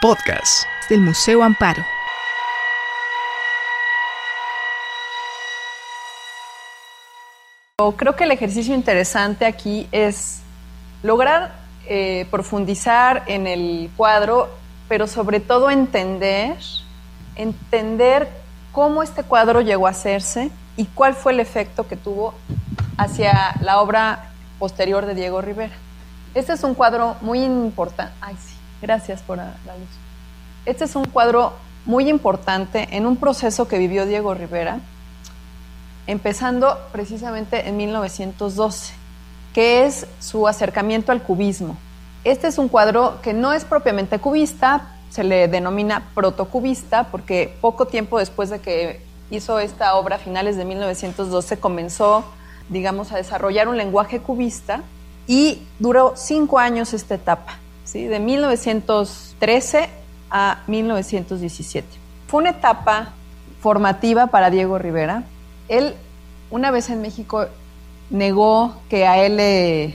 Podcast del Museo Amparo. Creo que el ejercicio interesante aquí es lograr eh, profundizar en el cuadro, pero sobre todo entender, entender cómo este cuadro llegó a hacerse y cuál fue el efecto que tuvo hacia la obra posterior de Diego Rivera. Este es un cuadro muy importante. Ay, sí, gracias por la luz. Este es un cuadro muy importante en un proceso que vivió Diego Rivera, empezando precisamente en 1912, que es su acercamiento al cubismo. Este es un cuadro que no es propiamente cubista, se le denomina protocubista porque poco tiempo después de que hizo esta obra a finales de 1912 comenzó, digamos, a desarrollar un lenguaje cubista y duró cinco años esta etapa, ¿sí? de 1913 a 1917. Fue una etapa formativa para Diego Rivera. Él, una vez en México, negó que a él le,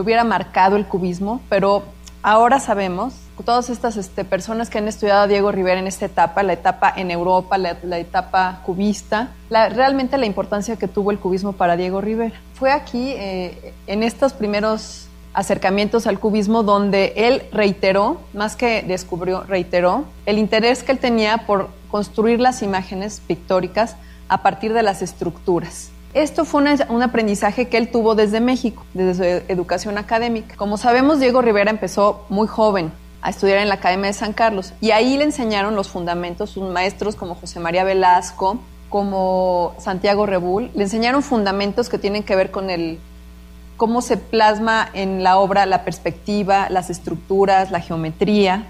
hubiera marcado el cubismo, pero ahora sabemos, todas estas este, personas que han estudiado a Diego Rivera en esta etapa, la etapa en Europa, la, etapa cubista, realmente la importancia que tuvo el cubismo para Diego Rivera. Fue aquí, eh, en estos primeros acercamientos al cubismo donde él reiteró, más que descubrió, reiteró el interés que él tenía por construir las imágenes pictóricas a partir de las estructuras. Esto fue un aprendizaje que él tuvo desde México, desde su educación académica. Como sabemos, Diego Rivera empezó muy joven a estudiar en la Academia de San Carlos y ahí le enseñaron los fundamentos sus maestros como José María Velasco, como Santiago Rebull, le enseñaron fundamentos que tienen que ver con el cómo se plasma en la obra la perspectiva, las estructuras, la geometría.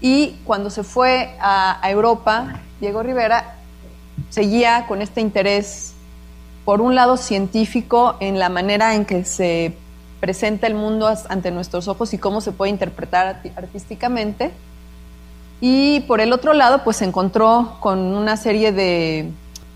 Y cuando se fue a, Europa, Diego Rivera seguía con este interés, por un lado científico, en la manera en que se presenta el mundo ante nuestros ojos y cómo se puede interpretar artísticamente. Y por el otro lado, pues se encontró con una serie de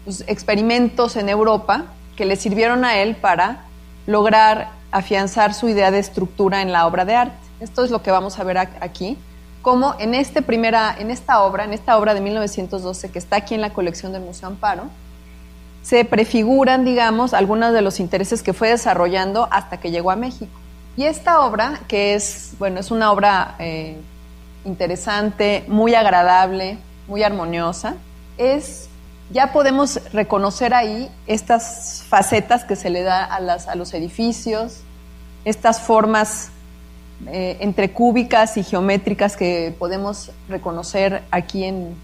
pues, experimentos en Europa que le sirvieron a él para lograr afianzar su idea de estructura en la obra de arte. Esto es lo que vamos a ver aquí, como en, este primera, en esta obra, en esta obra de 1912 que está aquí en la colección del Museo Amparo, se prefiguran, digamos, algunos de los intereses que fue desarrollando hasta que llegó a México. Y esta obra, que es, bueno, es una obra eh, interesante, muy agradable, muy armoniosa, es ya podemos reconocer ahí estas facetas que se le da a, las, los edificios, estas formas eh, entre cúbicas y geométricas que podemos reconocer aquí en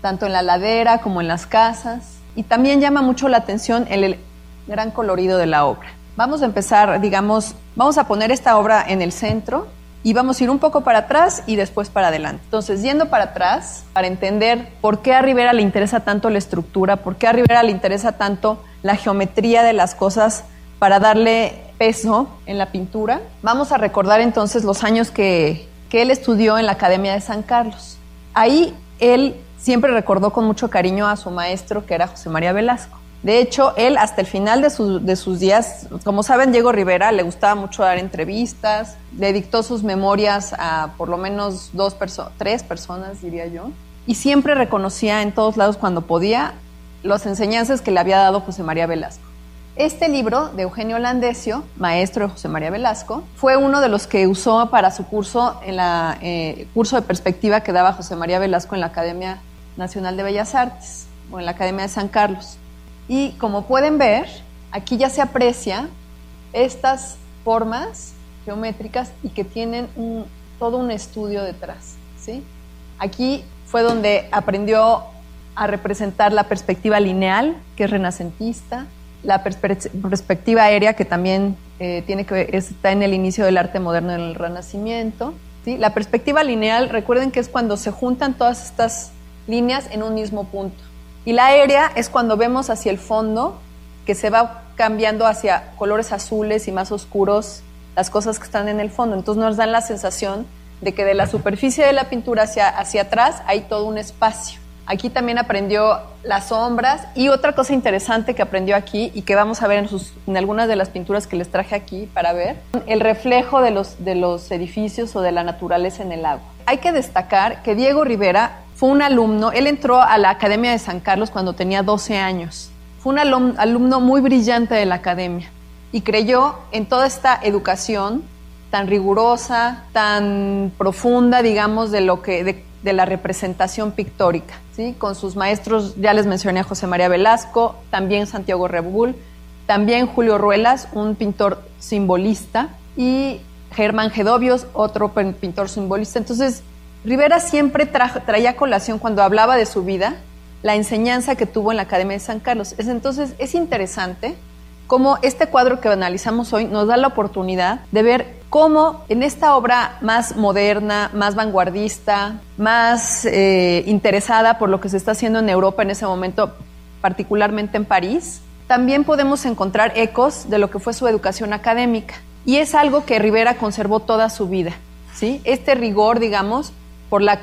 tanto en la ladera como en las casas. Y también llama mucho la atención el gran colorido de la obra. Vamos a empezar, digamos, vamos a poner esta obra en el centro y vamos a ir un poco para atrás y después para adelante. Entonces, yendo para atrás, para entender por qué a Rivera le interesa tanto la estructura, por qué a Rivera le interesa tanto la geometría de las cosas para darle peso en la pintura, vamos a recordar entonces los años que, que él estudió en la Academia de San Carlos. Ahí él siempre recordó con mucho cariño a su maestro, que era José María Velasco. De hecho, él hasta el final de, sus días, como saben, Diego Rivera le gustaba mucho dar entrevistas, le dictó sus memorias a por lo menos dos tres personas, diría yo, y siempre reconocía en todos lados cuando podía las enseñanzas que le había dado José María Velasco. Este libro de Eugenio Landesio, maestro de José María Velasco, fue uno de los que usó para su curso en la eh, curso de perspectiva que daba José María Velasco en la Academia Nacional de Bellas Artes o en la Academia de San Carlos. Y como pueden ver, aquí ya se aprecia estas formas geométricas y que tienen todo un estudio detrás. ¿sí? Aquí fue donde aprendió a representar la perspectiva lineal, que es renacentista, la perspectiva aérea, que también eh, tiene que está en el inicio del arte moderno en el Renacimiento. ¿sí? La perspectiva lineal, recuerden que es cuando se juntan todas estas líneas en un mismo punto. Y la aérea es cuando vemos hacia el fondo que se va cambiando hacia colores azules y más oscuros las cosas que están en el fondo. Entonces nos dan la sensación de que de la superficie de la pintura hacia, hacia atrás hay todo un espacio. Aquí también aprendió las sombras y otra cosa interesante que aprendió aquí y que vamos a ver en, en algunas de las pinturas que les traje aquí para ver, el reflejo de los, de los edificios o de la naturaleza en el agua. hay que destacar que Diego Rivera fue un alumno, él entró a la Academia de San Carlos cuando tenía 12 años. Fue un alumno muy brillante de la academia y creyó en toda esta educación tan rigurosa, tan profunda, digamos, de lo que de, la representación pictórica, ¿sí? Con sus maestros, ya les mencioné a José María Velasco, también Santiago Rebul, también Julio Ruelas, un pintor simbolista, y Germán Gedovios, otro pintor simbolista. Entonces, Rivera siempre traía colación cuando hablaba de su vida la enseñanza que tuvo en la Academia de San Carlos. entonces, es interesante cómo este cuadro que analizamos hoy nos da la oportunidad de ver cómo en esta obra más moderna, más vanguardista, más eh, interesada por lo que se está haciendo en Europa en ese momento, particularmente en París, también podemos encontrar ecos de lo que fue su educación académica. Y es algo que Rivera conservó toda su vida. ¿sí? Este rigor, digamos, por la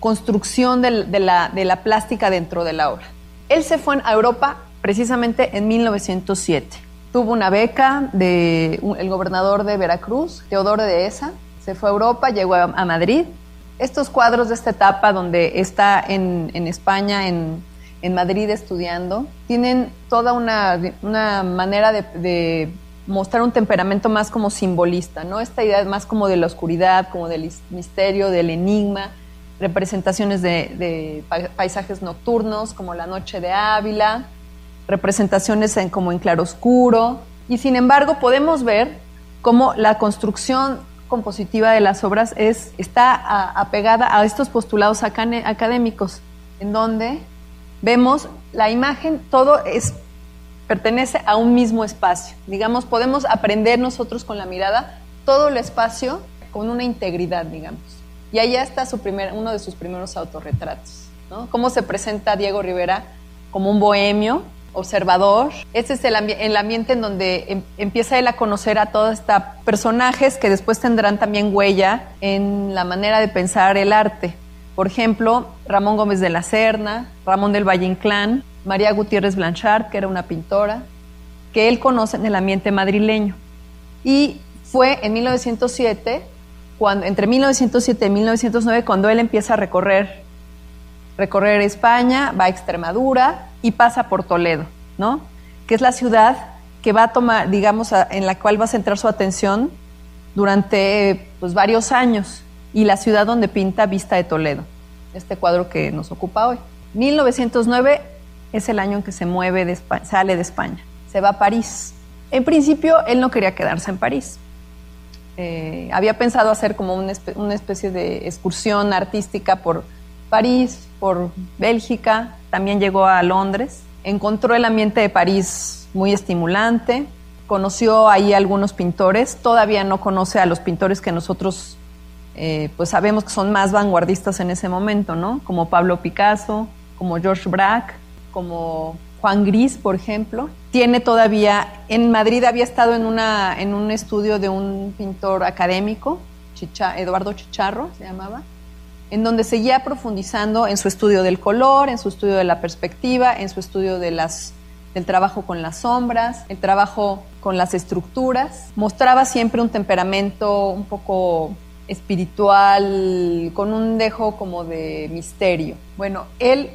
construcción de, la, de la plástica dentro de la obra. Él se fue a Europa precisamente en 1907. Tuvo una beca del gobernador de Veracruz, Teodoro de Esa, se fue a Europa, llegó a, Madrid. Estos cuadros de esta etapa donde está en, España, en, Madrid estudiando, tienen toda una, manera de, mostrar un temperamento más como simbolista, ¿no? Esta idea más como de la oscuridad, como del misterio, del enigma, representaciones de, paisajes nocturnos, como la noche de Ávila, representaciones en, como en claroscuro, y sin embargo podemos ver cómo la construcción compositiva de las obras es, está apegada a estos postulados académicos, en donde vemos la imagen, todo es, pertenece a un mismo espacio. Digamos, podemos aprender nosotros con la mirada todo el espacio con una integridad, digamos. Y allá está su primer, uno de sus primeros autorretratos. ¿no? Cómo se presenta Diego Rivera como un bohemio, observador. Ese es el, ambiente en donde em, empieza él a conocer a todos estos personajes que después tendrán también huella en la manera de pensar el arte. Por ejemplo, Ramón Gómez de la Serna, Ramón del Valle Inclán, María Gutiérrez Blanchard, que era una pintora, que él conoce en el ambiente madrileño. Y fue en 1907, cuando, entre 1907 y 1909, cuando él empieza a recorrer, recorrer España, va a Extremadura, y pasa por Toledo, ¿no? Que es la ciudad que va a tomar, digamos, en la cual va a centrar su atención durante pues, varios años y la ciudad donde pinta Vista de Toledo, este cuadro que nos ocupa hoy. 1909 es el año en que se mueve, sale de España, se va a París. En principio, él no quería quedarse en París. Eh, había pensado hacer como una, especie de excursión artística por París, por Bélgica, también llegó a Londres, encontró el ambiente de París muy estimulante, conoció ahí algunos pintores, todavía no conoce a los pintores que nosotros eh, pues sabemos que son más vanguardistas en ese momento, ¿no? Como Pablo Picasso, como George Braque, como Juan Gris, por ejemplo. Tiene todavía, en Madrid había estado en, una, en un estudio de un pintor académico, Eduardo Chicharro se llamaba, en donde seguía profundizando en su estudio del color, en su estudio de la perspectiva, en su estudio de las, del trabajo con las sombras, el trabajo con las estructuras. Mostraba siempre un temperamento un poco espiritual, con un dejo como de misterio. Bueno, él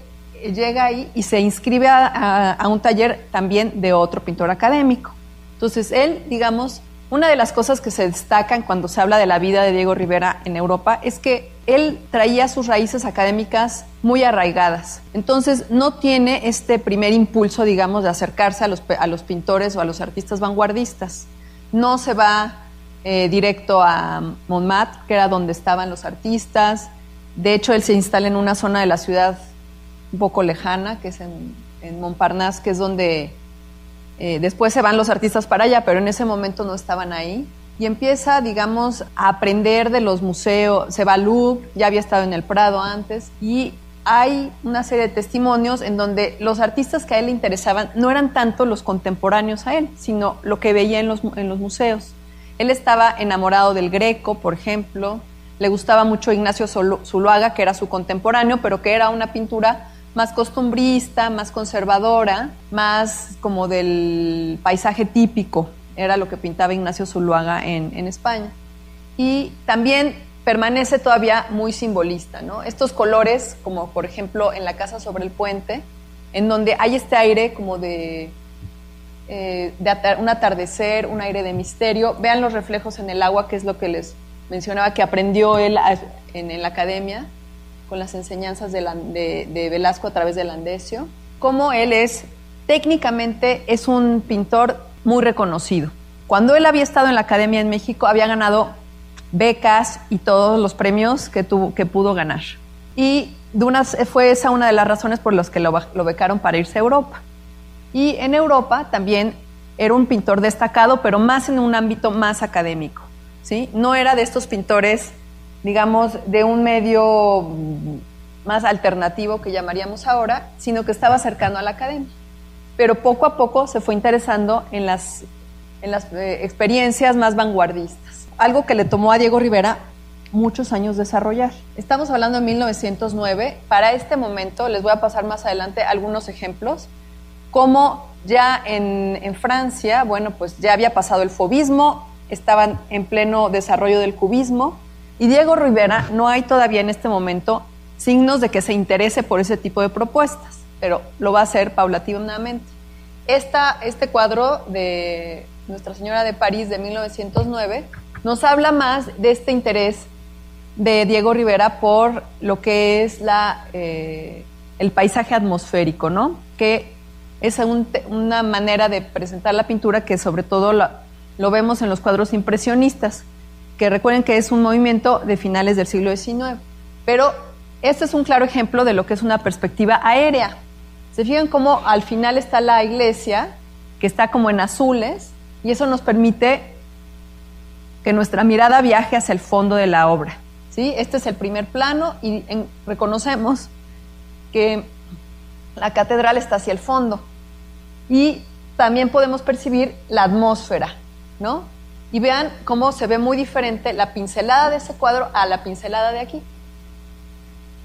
llega ahí y se inscribe a, a un taller también de otro pintor académico. Entonces él, digamos, una de las cosas que se destacan cuando se habla de la vida de Diego Rivera en Europa es que él traía sus raíces académicas muy arraigadas. Entonces no tiene este primer impulso, digamos, de acercarse a los, a los pintores o a los artistas vanguardistas. No se va eh, directo a Montmartre, que era donde estaban los artistas. De hecho, él se instala en una zona de la ciudad un poco lejana, que es en, Montparnasse, que es donde eh, después se van los artistas para allá, pero en ese momento no estaban ahí. Y empieza, digamos, a aprender de los museos. Se va al Louvre, ya había estado en el Prado antes, y hay una serie de testimonios en donde los artistas que a él le interesaban no eran tanto los contemporáneos a él, sino lo que veía en los, en los museos. Él estaba enamorado del Greco, por ejemplo, le gustaba mucho Ignacio Zuluaga, que era su contemporáneo, pero que era una pintura más costumbrista, más conservadora, más como del paisaje típico, era lo que pintaba Ignacio Zuluaga en, España. Y también permanece todavía muy simbolista, ¿no? Estos colores, como por ejemplo en la casa sobre el puente, en donde hay este aire como de, eh, un atardecer, un aire de misterio. Vean los reflejos en el agua, que es lo que les mencionaba que aprendió él en, la academia con las enseñanzas de, de, Velasco a través del Andesio. Cómo él es, técnicamente, es un pintor muy reconocido. Cuando él había estado en la academia en México, había ganado becas y todos los premios que, pudo ganar. Y de fue esa una de las razones por las que lo, lo becaron para irse a Europa. Y en Europa también era un pintor destacado, pero más en un ámbito más académico. ¿sí? No era de estos pintores, digamos, de un medio más alternativo que llamaríamos ahora, sino que estaba cercano a la academia. Pero poco a poco se fue interesando en las, en las eh, experiencias más vanguardistas. Algo que le tomó a Diego Rivera muchos años desarrollar. Estamos hablando de 1909. Para este momento, les voy a pasar más adelante algunos ejemplos, como ya en, en Francia, bueno, pues ya había pasado el fobismo, estaban en pleno desarrollo del cubismo, y Diego Rivera no hay todavía en este momento signos de que se interese por ese tipo de propuestas, pero lo va a hacer paulatinamente. Este cuadro de Nuestra Señora de París de 1909 nos habla más de este interés de Diego Rivera por lo que es eh, el paisaje atmosférico, ¿no? Que es una manera de presentar la pintura que sobre todo lo vemos en los cuadros impresionistas, que recuerden que es un movimiento de finales del siglo XIX. Pero este es un claro ejemplo de lo que es una perspectiva aérea. Se fijan cómo al final está la iglesia, que está como en azules, y eso nos permite que nuestra mirada viaje hacia el fondo de la obra. Este es el primer plano y reconocemos que la catedral está hacia el fondo. Y también podemos percibir la atmósfera, ¿no? Y vean cómo se ve muy diferente la pincelada de ese cuadro a la pincelada de aquí.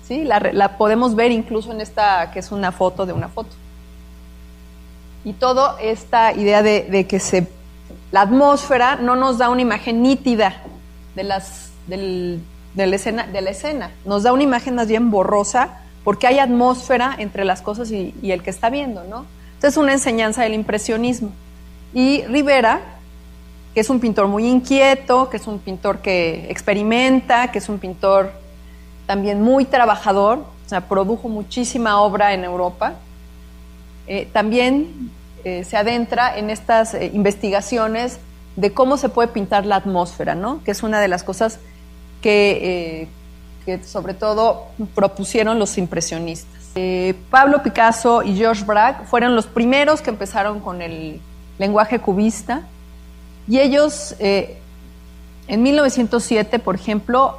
¿Sí? La, podemos ver incluso en esta, que es una foto de una foto. Y toda esta idea de, que se, la atmósfera no nos da una imagen nítida de las, del, de la escena, de la escena. Nos da una imagen más bien borrosa porque hay atmósfera entre las cosas y, el que está viendo, ¿no? Entonces es una enseñanza del impresionismo. Y Rivera, que es un pintor muy inquieto, que es un pintor que experimenta, que es un pintor también muy trabajador, o sea, produjo muchísima obra en Europa, eh, también eh, se adentra en estas eh, investigaciones de cómo se puede pintar la atmósfera, ¿no? Que es una de las cosas eh, que, sobre todo propusieron los impresionistas. Pablo Picasso y George Braque fueron los primeros que empezaron con el lenguaje cubista y ellos eh, en 1907, por ejemplo,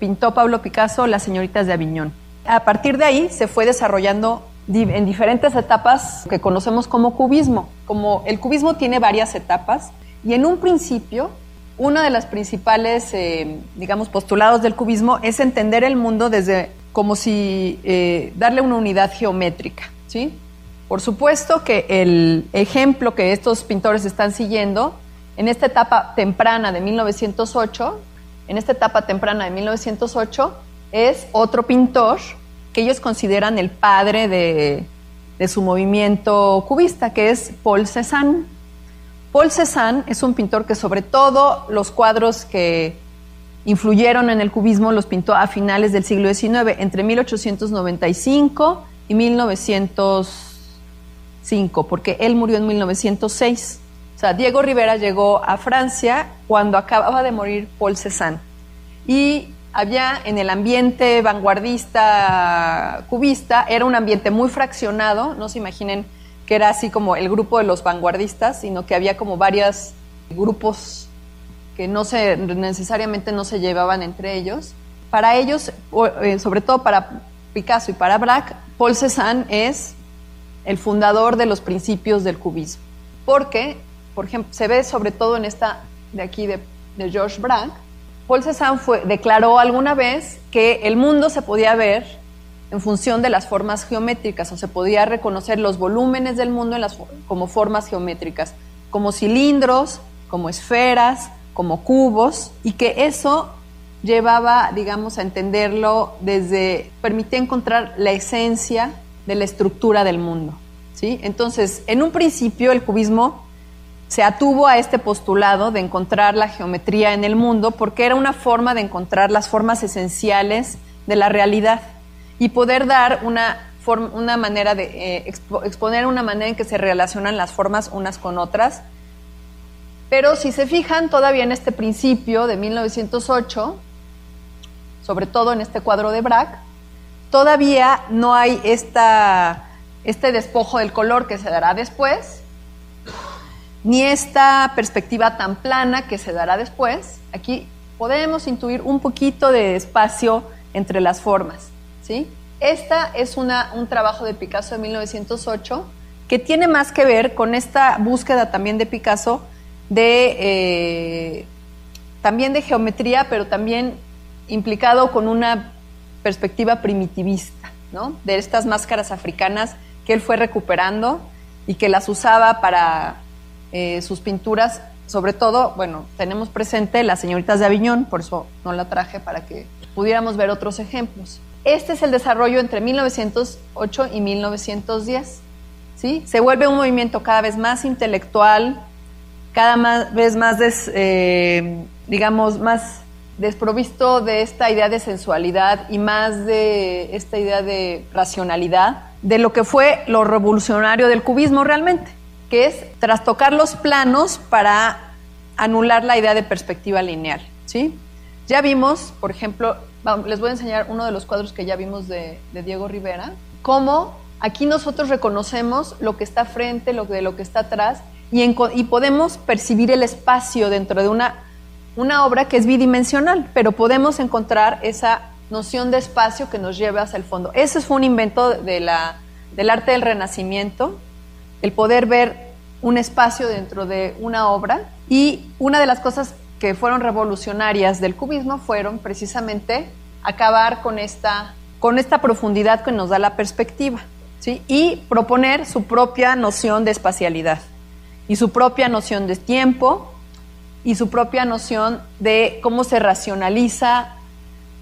pintó Pablo Picasso Las señoritas de Aviñón. A partir de ahí se fue desarrollando en diferentes etapas que conocemos como cubismo. Como el cubismo tiene varias etapas y en un principio uno de los principales, eh, digamos, postulados del cubismo es entender el mundo desde como si eh, darle una unidad geométrica, ¿sí? Por supuesto que el ejemplo que estos pintores están siguiendo en esta etapa temprana de 1908, en esta etapa temprana de 1908 es otro pintor que ellos consideran el padre de, su movimiento cubista, que es Paul Cézanne. Paul Cézanne es un pintor que sobre todo los cuadros que influyeron en el cubismo los pintó a finales del siglo XIX, entre 1895 y 1905, porque él murió en 1906. Diego Rivera llegó a Francia cuando acababa de morir Paul Cézanne. Y había en el ambiente vanguardista cubista, era un ambiente muy fraccionado, no se imaginen que era así como el grupo de los vanguardistas, sino que había como varios grupos que no se necesariamente no se llevaban entre ellos. Para ellos, eh, sobre todo para Picasso y para Braque, Paul Cézanne es el fundador de los principios del cubismo. Porque, por ejemplo, se ve sobre todo en esta de aquí de, George Braque, Paul Cézanne declaró alguna vez que el mundo se podía ver en función de las formas geométricas, o se podía reconocer los volúmenes del mundo como formas geométricas, como cilindros, como esferas, como cubos, y que eso llevaba, digamos, a entenderlo desde, permitía encontrar la esencia de la estructura del mundo. ¿sí? Entonces, en un principio el cubismo se atuvo a este postulado de encontrar la geometría en el mundo porque era una forma de encontrar las formas esenciales de la realidad y poder dar una, una manera de eh, exponer una manera en que se relacionan las formas unas con otras. Pero si se fijan todavía en este principio de 1908, sobre todo en este cuadro de Braque, todavía no hay esta, este despojo del color que se dará después, ni esta perspectiva tan plana que se dará después. Aquí podemos intuir un poquito de espacio entre las formas. ¿sí? Esta es una, un trabajo de Picasso de 1908 que tiene más que ver con esta búsqueda también de Picasso de eh, también de geometría, pero también implicado con una perspectiva primitivista, ¿no? De estas máscaras africanas que él fue recuperando y que las usaba para eh, sus pinturas. Sobre todo, bueno, tenemos presente las señoritas de Aviñón, por eso no la traje para que pudiéramos ver otros ejemplos. Este es el desarrollo entre 1908 y 1910. ¿sí? Se vuelve un movimiento cada vez más intelectual, cada vez más, eh, digamos, más desprovisto de esta idea de sensualidad y más de esta idea de racionalidad, de lo que fue lo revolucionario del cubismo realmente, que es trastocar los planos para anular la idea de perspectiva lineal. ¿sí? Ya vimos, por ejemplo, les voy a enseñar uno de los cuadros que ya vimos de, Diego Rivera, cómo aquí nosotros reconocemos lo que está frente, lo de lo que está atrás, y, y podemos percibir el espacio dentro de una una obra que es bidimensional, pero podemos encontrar esa noción de espacio que nos lleva hacia el fondo. Ese fue un invento de la, del arte del Renacimiento, el poder ver un espacio dentro de una obra. Y una de las cosas que fueron revolucionarias del cubismo fueron precisamente acabar con esta, con esta profundidad que nos da la perspectiva ¿sí? y proponer su propia noción de espacialidad y su propia noción de tiempo y su propia noción de cómo se racionaliza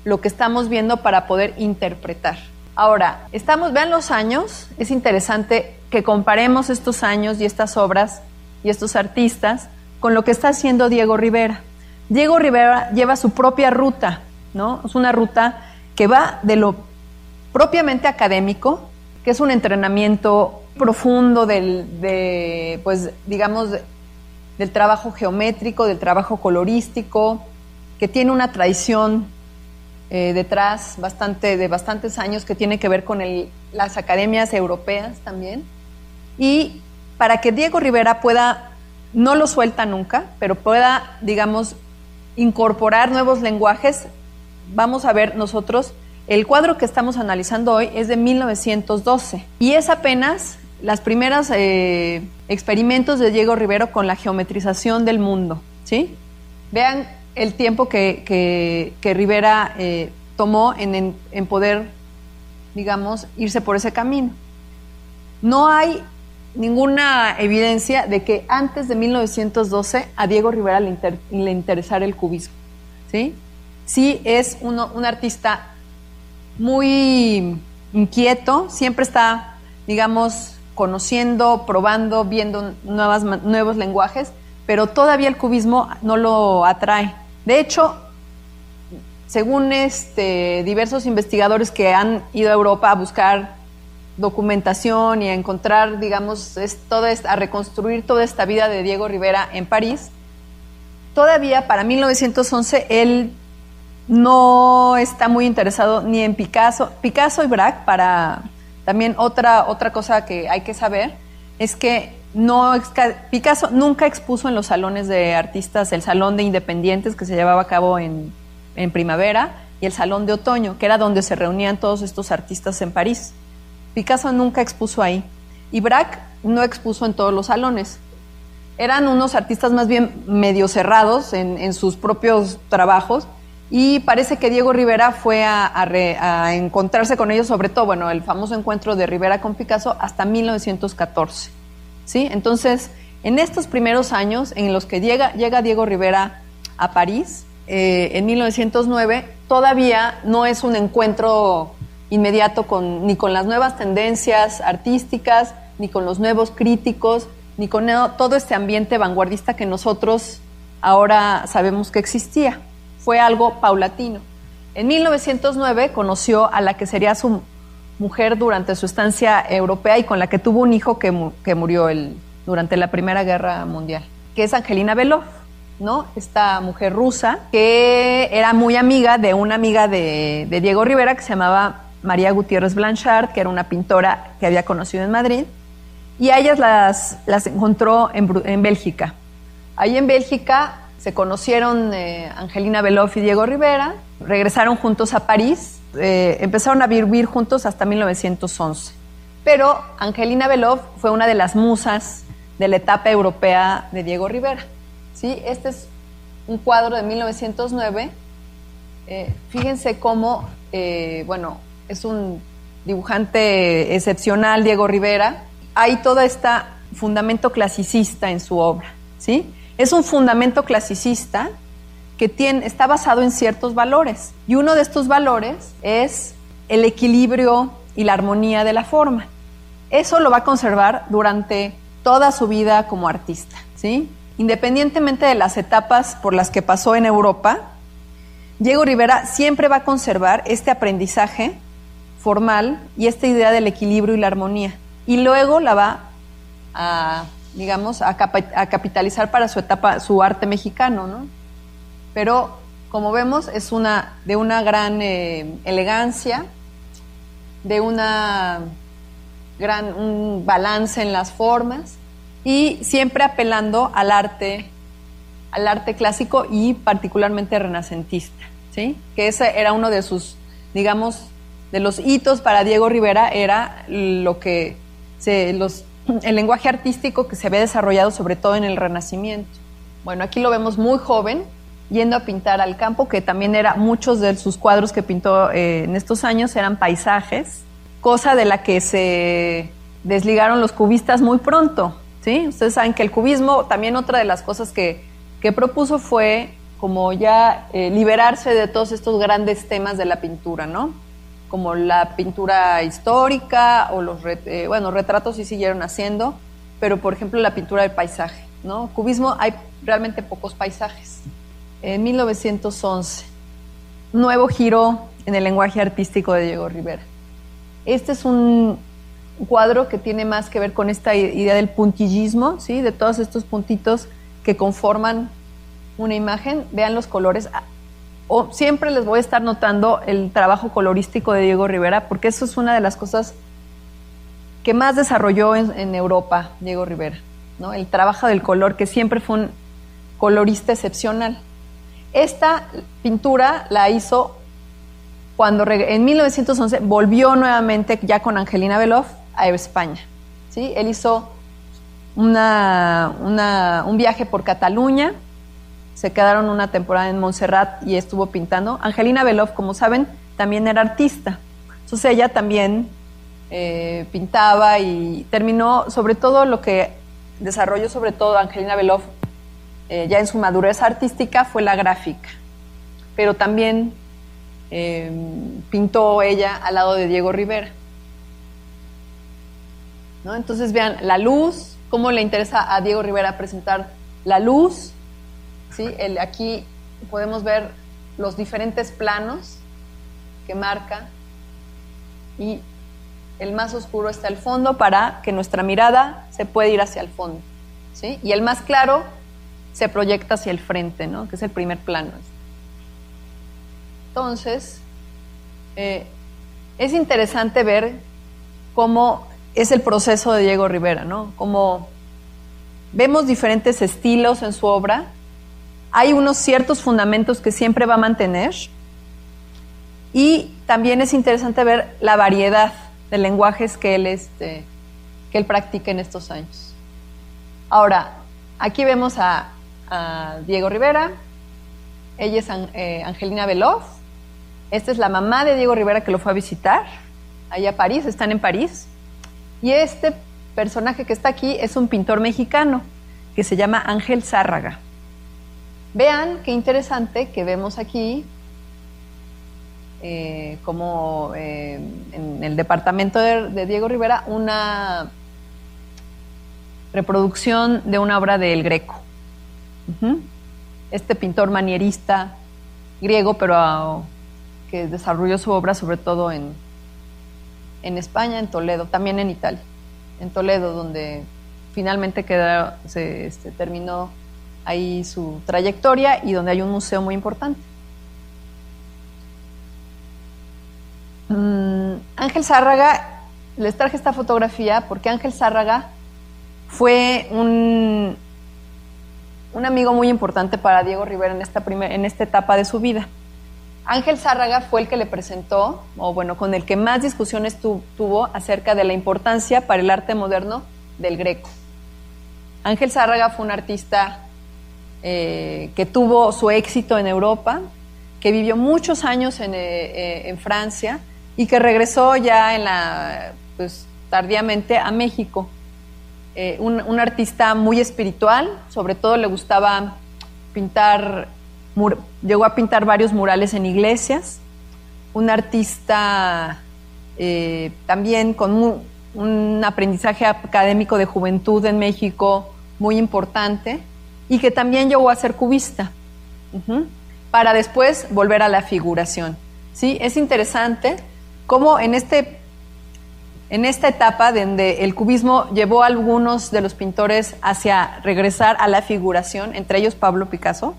lo que estamos viendo para poder interpretar. Ahora, estamos, vean los años, es interesante que comparemos estos años y estas obras y estos artistas con lo que está haciendo Diego Rivera. Diego Rivera lleva su propia ruta, ¿no? Es una ruta que va de lo propiamente académico, que es un entrenamiento profundo del, de, pues, digamos, del trabajo geométrico, del trabajo colorístico, que tiene una tradición eh, detrás bastante, de bastantes años que tiene que ver con las academias europeas también. Y para que Diego Rivera pueda, no lo suelta nunca, pero pueda, digamos, incorporar nuevos lenguajes, vamos a ver nosotros, el cuadro que estamos analizando hoy es de 1912 y es apenas las primeras eh, experimentos de Diego Rivero con la geometrización del mundo, ¿sí? Vean el tiempo que, Rivera eh, tomó en, poder, digamos, irse por ese camino. No hay ninguna evidencia de que antes de 1912 a Diego Rivera le, le interesara el cubismo, ¿sí? Sí es uno, un artista muy inquieto, siempre está, digamos, conociendo, probando, viendo nuevas, nuevos lenguajes, pero todavía el cubismo no lo atrae. De hecho, según este, diversos investigadores que han ido a Europa a buscar documentación y a encontrar, digamos, a reconstruir toda esta vida de Diego Rivera en París, todavía para 1911 él no está muy interesado ni en Picasso, Picasso y Braque para también otra, otra cosa que hay que saber es que no, Picasso nunca expuso en los salones de artistas el salón de independientes que se llevaba a cabo en, en primavera y el salón de otoño, que era donde se reunían todos estos artistas en París. Picasso nunca expuso ahí. Y Braque no expuso en todos los salones. Eran unos artistas más bien medio cerrados en, en sus propios trabajos y parece que Diego Rivera fue a, encontrarse con ellos, sobre todo, bueno, el famoso encuentro de Rivera con Picasso hasta 1914. ¿Sí? Entonces, en estos primeros años en los que llega, llega Diego Rivera a París, eh, en 1909, todavía no es un encuentro inmediato con, ni con las nuevas tendencias artísticas, ni con los nuevos críticos, ni con todo este ambiente vanguardista que nosotros ahora sabemos que existía. Fue algo paulatino. En 1909 conoció a la que sería su mujer durante su estancia europea y con la que tuvo un hijo que, murió el, durante la Primera Guerra Mundial, que es Angelina Belov, ¿no? Esta mujer rusa que era muy amiga de una amiga de, Diego Rivera que se llamaba María Gutiérrez Blanchard, que era una pintora que había conocido en Madrid, y a ellas las, las encontró en, Bélgica. Ahí en Bélgica se conocieron eh, Angelina Belov y Diego Rivera, regresaron juntos a París eh, empezaron a vivir juntos hasta 1911. Pero Angelina Belov fue una de las musas de la etapa europea de Diego Rivera. ¿sí? Este es un cuadro de 1909. Eh, fíjense cómo, bueno, es un dibujante excepcional, Diego Rivera. Hay todo este fundamento clasicista en su obra. ¿sí? Es un fundamento clasicista que tiene, está basado en ciertos valores. Y uno de estos valores es el equilibrio y la armonía de la forma. Eso lo va a conservar durante toda su vida como artista, ¿sí? Independientemente de las etapas por las que pasó en Europa, Diego Rivera siempre va a conservar este aprendizaje formal y esta idea del equilibrio y la armonía. Y luego la va a, digamos, a, capitalizar para su etapa, su arte mexicano, ¿no? pero como vemos es una de una gran eh, elegancia, de una gran un balance en las formas y siempre apelando al arte al arte clásico y particularmente renacentista, ¿sí? Que ese era uno de sus digamos de los hitos para Diego Rivera era lo que se, los, el lenguaje artístico que se había desarrollado sobre todo en el Renacimiento. Bueno, aquí lo vemos muy joven, yendo a pintar al campo, que también era muchos de sus cuadros que pintó eh, en estos años eran paisajes, cosa de la que se desligaron los cubistas muy pronto. ¿sí? Ustedes saben que el cubismo, también otra de las cosas que, que propuso fue como ya eh, liberarse de todos estos grandes temas de la pintura, ¿no? Como la pintura histórica o los, eh, bueno, retratos sí siguieron haciendo, pero por ejemplo la pintura del paisaje, ¿no? Cubismo hay realmente pocos paisajes en 1911. Nuevo giro en el lenguaje artístico de Diego Rivera. Este es un cuadro que tiene más que ver con esta idea del puntillismo, ¿sí? de todos estos puntitos que conforman una imagen. Vean los colores. Siempre les voy a estar notando el trabajo colorístico de Diego Rivera, porque eso es una de las cosas que más desarrolló en, Europa Diego Rivera. ¿no? El trabajo del color, que siempre fue un colorista excepcional. Esta pintura la hizo cuando en 1911 volvió nuevamente ya con Angelina Beloff a España. ¿sí? Él hizo un viaje por Cataluña, se quedaron una temporada en Montserrat y estuvo pintando. Angelina Beloff, como saben, también era artista. Entonces ella también eh, pintaba y terminó, sobre todo lo que desarrolló, sobre todo Angelina Beloff, eh, ya en su madurez artística fue la gráfica, pero también em, pintó ella al lado de Diego Rivera. ¿No? Entonces vean la luz, cómo le interesa a Diego Rivera presentar la luz. ¿Sí? Aquí podemos ver los diferentes planos que marca y el más oscuro está al fondo para que nuestra mirada se pueda ir hacia el fondo. ¿sí? Y el más claro se proyecta hacia el frente, ¿no? que es el primer plano. Entonces, eh, es interesante ver cómo es el proceso de Diego Rivera, ¿no? Como vemos diferentes estilos en su obra, hay unos ciertos fundamentos que siempre va a mantener. Y también es interesante ver la variedad de lenguajes que él, este, que él practica en estos años. Ahora, aquí vemos a Diego Rivera, ella es eh, Angelina Veloz, esta es la mamá de Diego Rivera que lo fue a visitar, allá a París, están en París, y este personaje que está aquí es un pintor mexicano que se llama Ángel Zárraga. Vean qué interesante que vemos aquí eh, como eh, en el departamento de, Diego Rivera una reproducción de una obra del Greco. Este pintor manierista griego, pero ah, que desarrolló su obra sobre todo en, en España, en Toledo, también en Italia, en Toledo, donde finalmente se este, terminó ahí su trayectoria y donde hay un museo muy importante. Mm, Ángel Zárraga, les traje esta fotografía porque Ángel Zárraga fue un, un amigo muy importante para Diego Rivera en esta, en esta etapa de su vida. Ángel Zárraga fue el que le presentó, o bueno, con el que más discusiones tuvo acerca de la importancia para el arte moderno del greco. Ángel Zárraga fue un artista eh, que tuvo su éxito en Europa, que vivió muchos años en, eh, eh, Francia y que regresó ya en la, pues, tardíamente a México. un, artista muy espiritual, sobre todo le gustaba pintar, llegó a pintar varios murales en iglesias, un artista también con un aprendizaje académico de juventud en México muy importante y que también llegó a ser cubista, para después volver a la figuración. ¿sí? Es interesante cómo en, este, en esta etapa donde el cubismo llevó a algunos de los pintores hacia regresar a la figuración, entre ellos Pablo Picasso,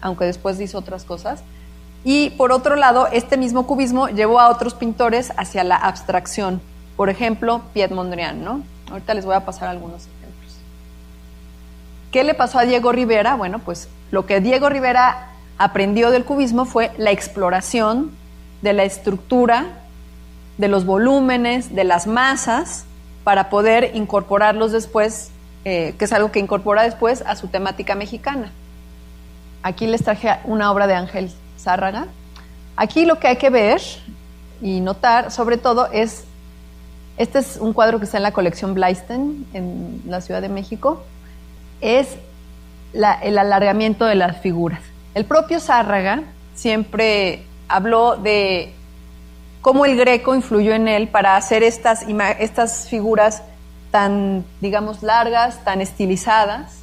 aunque después hizo otras cosas, y por otro lado, este mismo cubismo llevó a otros pintores hacia la abstracción, por ejemplo, Piet Mondrian, ¿no? Ahorita les voy a pasar algunos ¿Qué le pasó a Diego Rivera? Bueno, pues lo que Diego Rivera aprendió del cubismo fue la exploración de la estructura, de los volúmenes, de las masas, para poder incorporarlos después, eh, que es algo que incorpora después a su temática mexicana. Aquí les traje una obra de Ángel Zárraga. Aquí lo que hay que ver y notar, sobre todo, es, este es un cuadro que está en la colección Bleisten, en la Ciudad de México, es el alargamiento de las figuras. El propio Zárraga siempre habló de cómo el greco influyó en él para hacer estas, estas figuras tan, digamos, largas, tan estilizadas,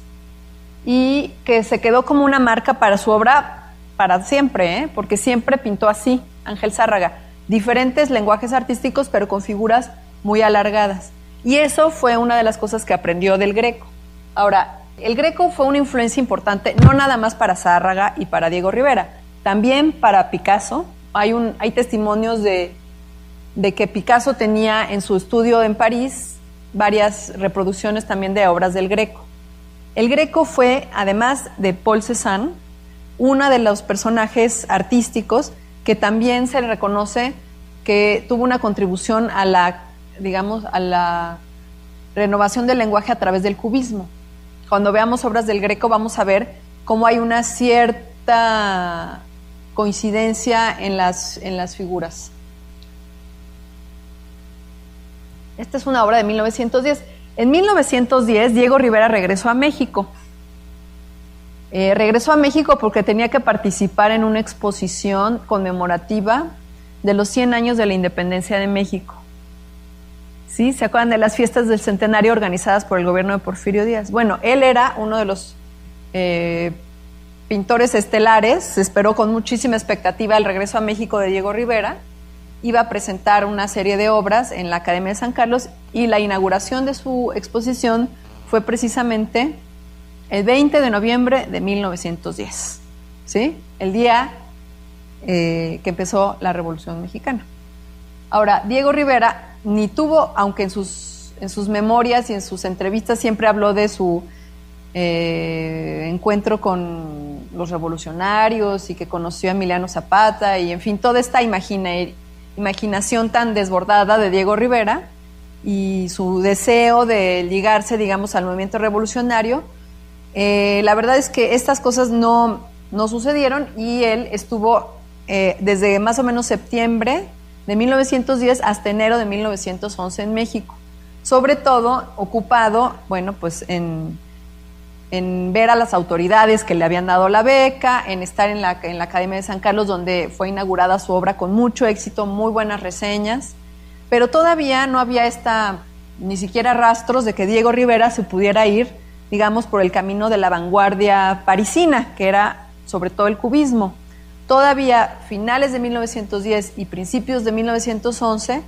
y que se quedó como una marca para su obra para siempre, ¿eh? porque siempre pintó así, Ángel Zárraga, diferentes lenguajes artísticos, pero con figuras muy alargadas. Y eso fue una de las cosas que aprendió del greco. Ahora, el Greco fue una influencia importante, no nada más para Zárraga y para Diego Rivera, también para Picasso. Hay, un, hay testimonios de, de que Picasso tenía en su estudio en París varias reproducciones también de obras del Greco. El Greco fue, además de Paul Cézanne, uno de los personajes artísticos que también se le reconoce que tuvo una contribución a la, digamos, a la renovación del lenguaje a través del cubismo cuando veamos obras del Greco vamos a ver cómo hay una cierta coincidencia en las, en las figuras. Esta es una obra de 1910. En 1910 Diego Rivera regresó a México. Eh, regresó a México porque tenía que participar en una exposición conmemorativa de los 100 años de la independencia de México. ¿Sí? ¿Se acuerdan de las fiestas del centenario organizadas por el gobierno de Porfirio Díaz? Bueno, él era uno de los eh, pintores estelares, se esperó con muchísima expectativa el regreso a México de Diego Rivera, iba a presentar una serie de obras en la Academia de San Carlos y la inauguración de su exposición fue precisamente el 20 de noviembre de 1910, ¿sí? el día eh, que empezó la Revolución Mexicana. Ahora, Diego Rivera ni tuvo, aunque en sus, en sus memorias y en sus entrevistas siempre habló de su eh, encuentro con los revolucionarios y que conoció a Emiliano Zapata y en fin, toda esta imaginación tan desbordada de Diego Rivera y su deseo de ligarse, digamos, al movimiento revolucionario, eh, la verdad es que estas cosas no, no sucedieron y él estuvo eh, desde más o menos septiembre de 1910 hasta enero de 1911 en México. Sobre todo ocupado, bueno, pues en, ver a las autoridades que le habían dado la beca, en estar en la, en la Academia de San Carlos, donde fue inaugurada su obra con mucho éxito, muy buenas reseñas, pero todavía no había esta, ni siquiera rastros de que Diego Rivera se pudiera ir, digamos, por el camino de la vanguardia parisina, que era sobre todo el cubismo. Todavía finales de 1910 y principios de 1911,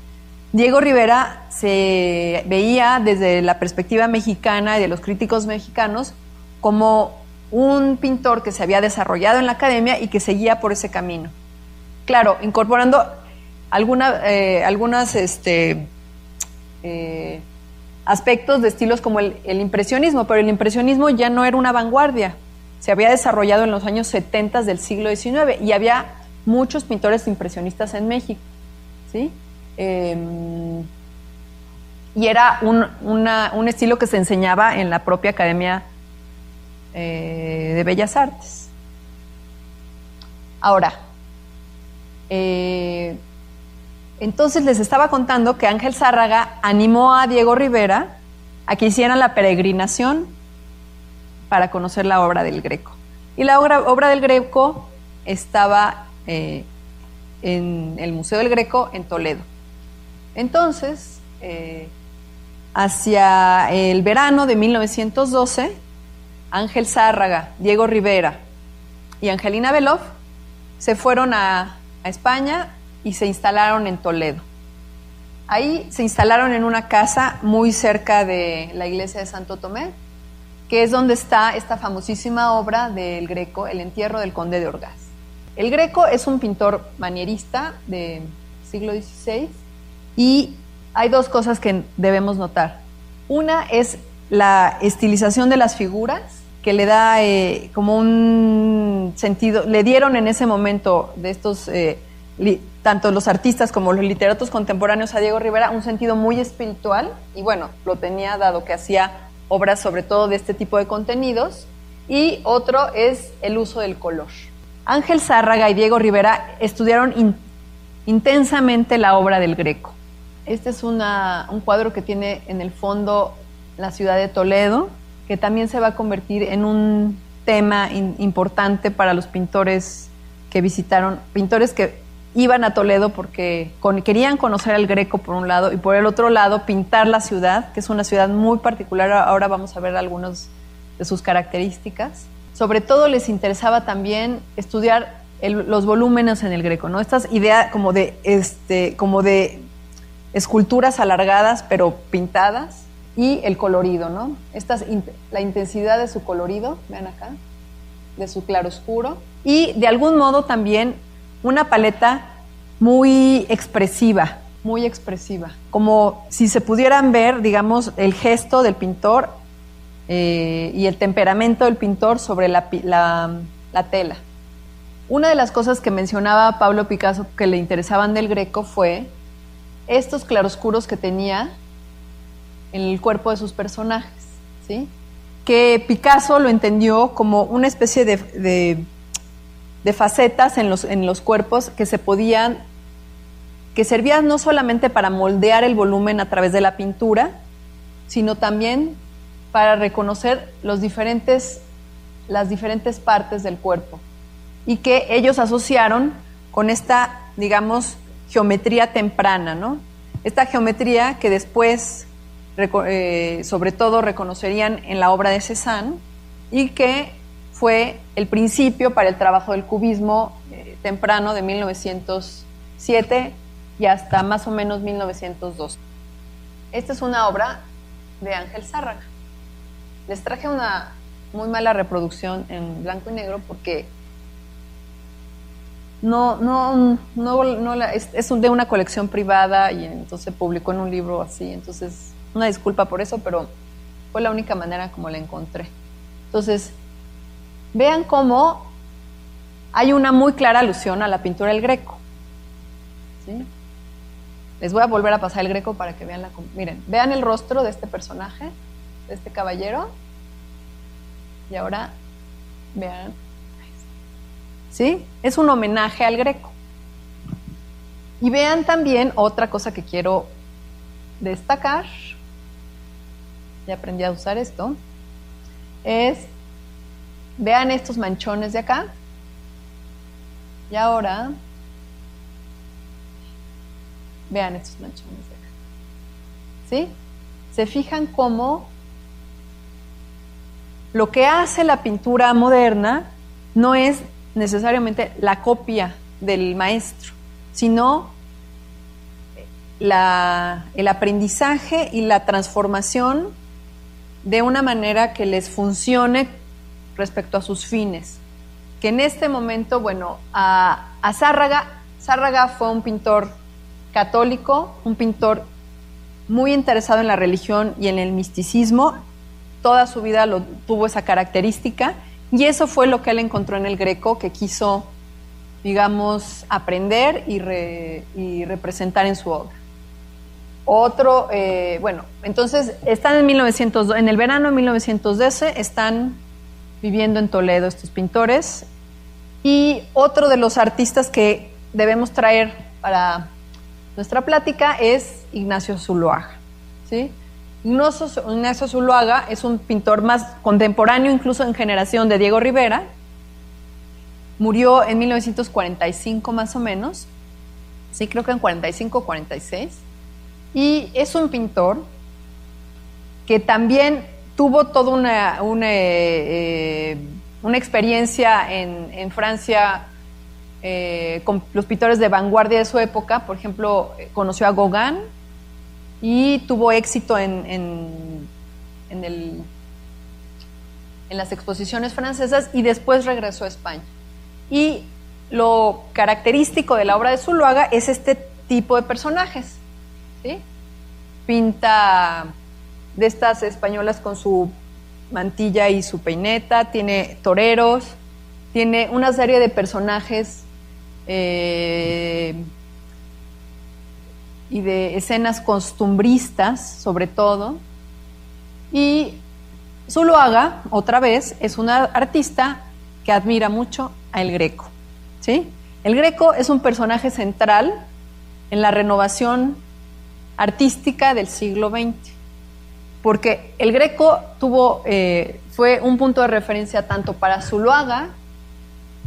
Diego Rivera se veía desde la perspectiva mexicana y de los críticos mexicanos como un pintor que se había desarrollado en la academia y que seguía por ese camino. Claro, incorporando alguna, eh, algunas este, eh, aspectos de estilos como el, impresionismo, pero el impresionismo ya no era una vanguardia, se había desarrollado en los años 70 del siglo XIX y había muchos pintores impresionistas en México. ¿sí? Em, y era un, un estilo que se enseñaba en la propia Academia eh, de Bellas Artes. Ahora, eh, entonces les estaba contando que Ángel Zárraga animó a Diego Rivera a que hicieran la peregrinación para conocer la obra del Greco. Y la obra, obra del Greco estaba eh, en el Museo del Greco en Toledo. Entonces, hacia el verano de 1912, Ángel Zárraga, Diego Rivera y Angelina Belov se fueron a, España y se instalaron en Toledo. Ahí se instalaron en una casa muy cerca de la iglesia de Santo Tomé, que es donde está esta famosísima obra del Greco, El entierro del conde de Orgaz. El Greco es un pintor manierista del siglo XVI y hay dos cosas que debemos notar. Una es la estilización de las figuras que le da eh, como un sentido, le dieron en ese momento de estos, eh, tanto los artistas como los literatos contemporáneos a Diego Rivera, un sentido muy espiritual, y bueno, lo tenía dado que hacía obras sobre todo de este tipo de contenidos, y otro es el uso del color. Ángel Zárraga y Diego Rivera estudiaron intensamente la obra del Greco. Este es un cuadro que tiene en el fondo la ciudad de Toledo, que también se va a convertir en un tema importante para los pintores que visitaron, pintores que iban a Toledo porque querían conocer al Greco por un lado y por el otro lado pintar la ciudad, que es una ciudad muy particular, ahora vamos a ver algunas de sus características. Sobre todo les interesaba también estudiar los volúmenes en el Greco, ¿no? Estas ideas como de, este, como de esculturas alargadas pero pintadas y el colorido, ¿no? Estas, la intensidad de su colorido, vean acá, de su claroscuro, y de algún modo también una paleta muy expresiva, muy expresiva, como si se pudieran ver, digamos, el gesto del pintor eh, y el temperamento del pintor sobre la, la tela. Una de las cosas que mencionaba Pablo Picasso que le interesaban del Greco fue estos claroscuros que tenía en el cuerpo de sus personajes, ¿sí? que Picasso lo entendió como una especie de, de, facetas en los, en los cuerpos que se podían, que servían no solamente para moldear el volumen a través de la pintura, sino también para reconocer los diferentes, las diferentes partes del cuerpo y que ellos asociaron con esta, digamos, geometría temprana, ¿no? Esta geometría que después eh, sobre todo reconocerían en la obra de Cézanne y que fue el principio para el trabajo del cubismo eh, temprano de 1907 y hasta más o menos 1902. Esta es una obra de Ángel Zárraga. Les traje una muy mala reproducción en blanco y negro porque no, no, no, es, es, de una colección privada y entonces publicó en un libro así, entonces una disculpa por eso, pero fue la única manera como la encontré. Entonces, vean cómo hay una muy clara alusión a la pintura del greco. Les voy a volver a pasar el greco para que vean la... Miren, vean el rostro de este personaje, de este caballero. Y ahora, vean. ¿Sí? Es un homenaje al greco. Y vean también otra cosa que quiero destacar ya aprendí a usar esto, es, vean estos manchones de acá. Y ahora, vean estos manchones de acá. ¿Sí? Se fijan cómo lo que hace la pintura moderna no es necesariamente la copia del maestro, sino el aprendizaje y la transformación de una manera que les funcione respecto a sus fines. Que en este momento, bueno, a, a Zárraga, fue un pintor católico, un pintor muy interesado en la religión y en el misticismo, toda su vida lo, tuvo esa característica y eso fue lo que él encontró en el greco que quiso, digamos, aprender y, representar en su obra. Otro, eh, bueno, entonces están en 1900, en el verano de 1912, están viviendo en Toledo estos pintores. Y otro de los artistas que debemos traer para nuestra plática es Ignacio Zuluaga. ¿sí? Ignacio Zuluaga es un pintor más contemporáneo, incluso en generación de Diego Rivera. Murió en 1945 más o menos. Sí, creo que en 45 o 46. Y es un pintor que también tuvo toda una, una, eh, experiencia en, Francia eh, con los pintores de vanguardia de su época. Por ejemplo, conoció a Gauguin y tuvo éxito en, en, el, en las exposiciones francesas y después regresó a España. Y lo característico de la obra de Zuluaga es este tipo de personajes Pinta de estas españolas con su mantilla y su peineta, tiene toreros, tiene una serie de personajes eh, y de escenas costumbristas, sobre todo. Y Zuluaga, otra vez, es una artista que admira mucho a El Greco. ¿sí? El Greco es un personaje central en la renovación artística del siglo XX. Porque el Greco eh, fue un punto de referencia tanto para Zuluaga,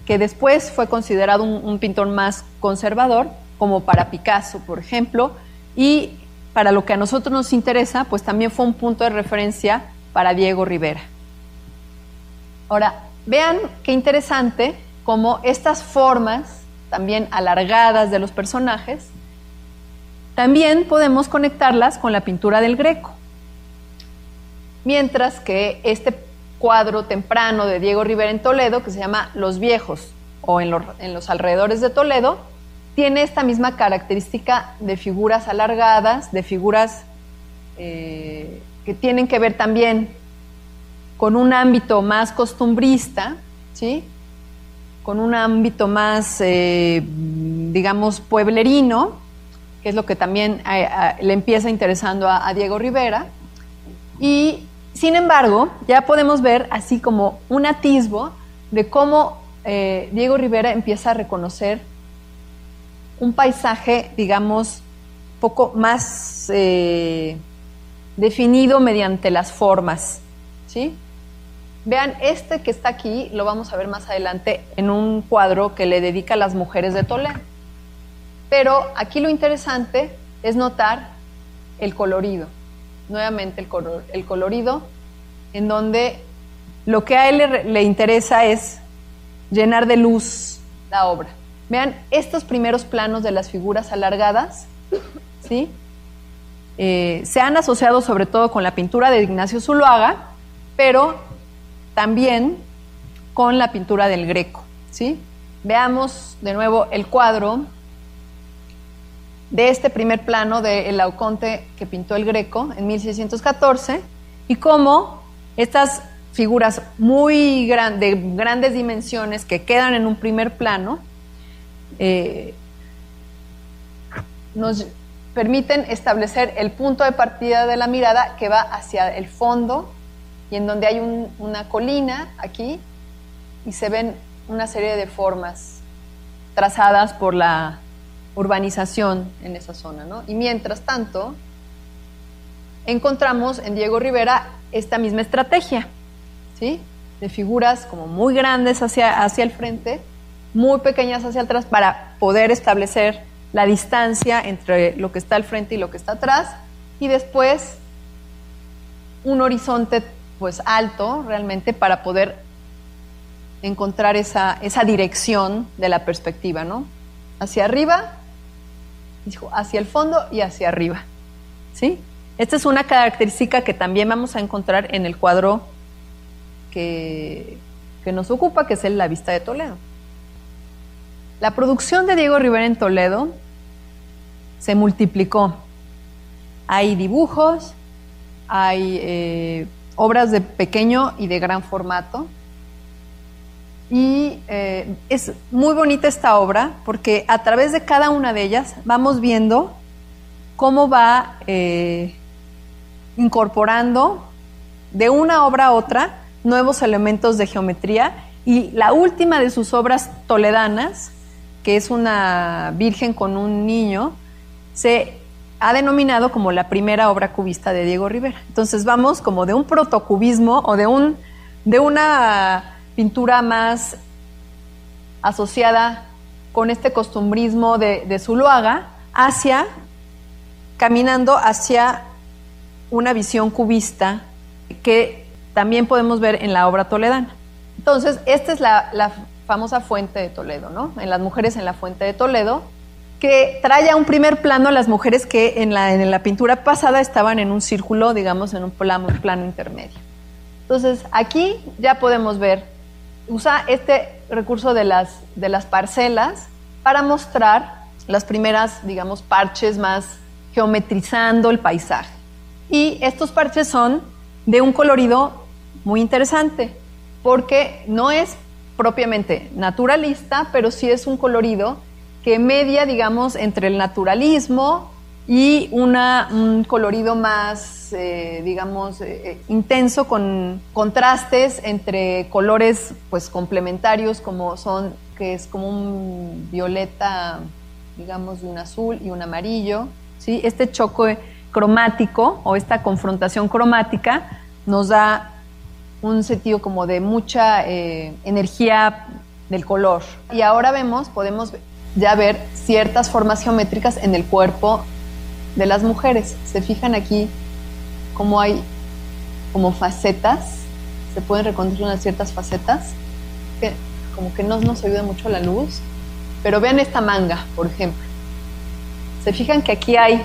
que después fue considerado un, pintor más conservador, como para Picasso, por ejemplo, y para lo que a nosotros nos interesa, pues también fue un punto de referencia para Diego Rivera. Ahora, vean qué interesante cómo estas formas, también alargadas de los personajes, también podemos conectarlas con la pintura del Greco. Mientras que este cuadro temprano de Diego Rivera en Toledo, que se llama Los Viejos, o en los, alrededores de Toledo, tiene esta misma característica de figuras alargadas, de figuras eh, que tienen que ver también con un ámbito más costumbrista, ¿sí? con un ámbito más, eh, digamos, pueblerino, que es lo que también eh, le empieza interesando a, Diego Rivera. Y sin embargo, ya podemos ver así como un atisbo de cómo eh, Diego Rivera empieza a reconocer un paisaje, digamos, poco más eh, definido mediante las formas. ¿sí? Vean, este que está aquí lo vamos a ver más adelante en un cuadro que le dedica a las mujeres de Toledo. Pero aquí lo interesante es notar el colorido, nuevamente el, el colorido, en donde lo que a él le, interesa es llenar de luz la obra. Vean estos primeros planos de las figuras alargadas, ¿sí? Eh, se han asociado sobre todo con la pintura de Ignacio Zuluaga, pero también con la pintura del Greco. ¿sí? Veamos de nuevo el cuadro de este primer plano del Lauconte que pintó el Greco en 1614 y cómo estas figuras muy de grandes dimensiones que quedan en un primer plano eh, nos permiten establecer el punto de partida de la mirada que va hacia el fondo y en donde hay una colina aquí y se ven una serie de formas trazadas por la urbanización en esa zona. ¿no? Y mientras tanto, encontramos en Diego Rivera esta misma estrategia. ¿sí? De figuras como muy grandes hacia, hacia el frente, muy pequeñas hacia atrás para poder establecer la distancia entre lo que está al frente y lo que está atrás y después un horizonte pues alto realmente para poder encontrar esa, esa dirección de la perspectiva, ¿no? Hacia arriba, hacia el fondo y hacia arriba, ¿sí? Esta es una característica que también vamos a encontrar en el cuadro que, que nos ocupa, que es la vista de Toledo. La producción de Diego Rivera en Toledo se multiplicó. Hay dibujos, hay eh, obras de pequeño y de gran formato. Y eh, es muy bonita esta obra porque a través de cada una de ellas vamos viendo cómo va eh, incorporando de una obra a otra nuevos elementos de geometría. Y la última de sus obras toledanas que es una virgen con un niño, se ha denominado como la primera obra cubista de Diego Rivera. Entonces vamos como de un protocubismo o de, un, de una pintura más asociada con este costumbrismo de, de Zuluaga hacia, caminando hacia una visión cubista que también podemos ver en la obra toledana. Entonces, esta es la, famosa fuente de Toledo, ¿no? En las mujeres en la fuente de Toledo, que trae a un primer plano a las mujeres que en la, en la pintura pasada estaban en un círculo, digamos, en un plano intermedio. Entonces, aquí ya podemos ver, usa este recurso de las, de las parcelas para mostrar las primeras, digamos, parches más geometrizando el paisaje. Y estos parches son de un colorido muy interesante, porque no es propiamente naturalista, pero sí es un colorido que media, digamos, entre el naturalismo y un colorido más, eh, digamos, eh, eh, intenso con contrastes entre colores, pues, complementarios como son, que es como un violeta, digamos, de un azul y un amarillo, ¿sí? Este choque cromático o esta confrontación cromática nos da un sentido como de mucha energía del color. Y ahora vemos, podemos ya ver ciertas formas geométricas en el cuerpo de las mujeres. Se fijan aquí cómo hay como facetas, se pueden reconocer unas ciertas facetas, que como que no nos ayuda mucho la luz, pero vean esta manga, por ejemplo. Se fijan que aquí hay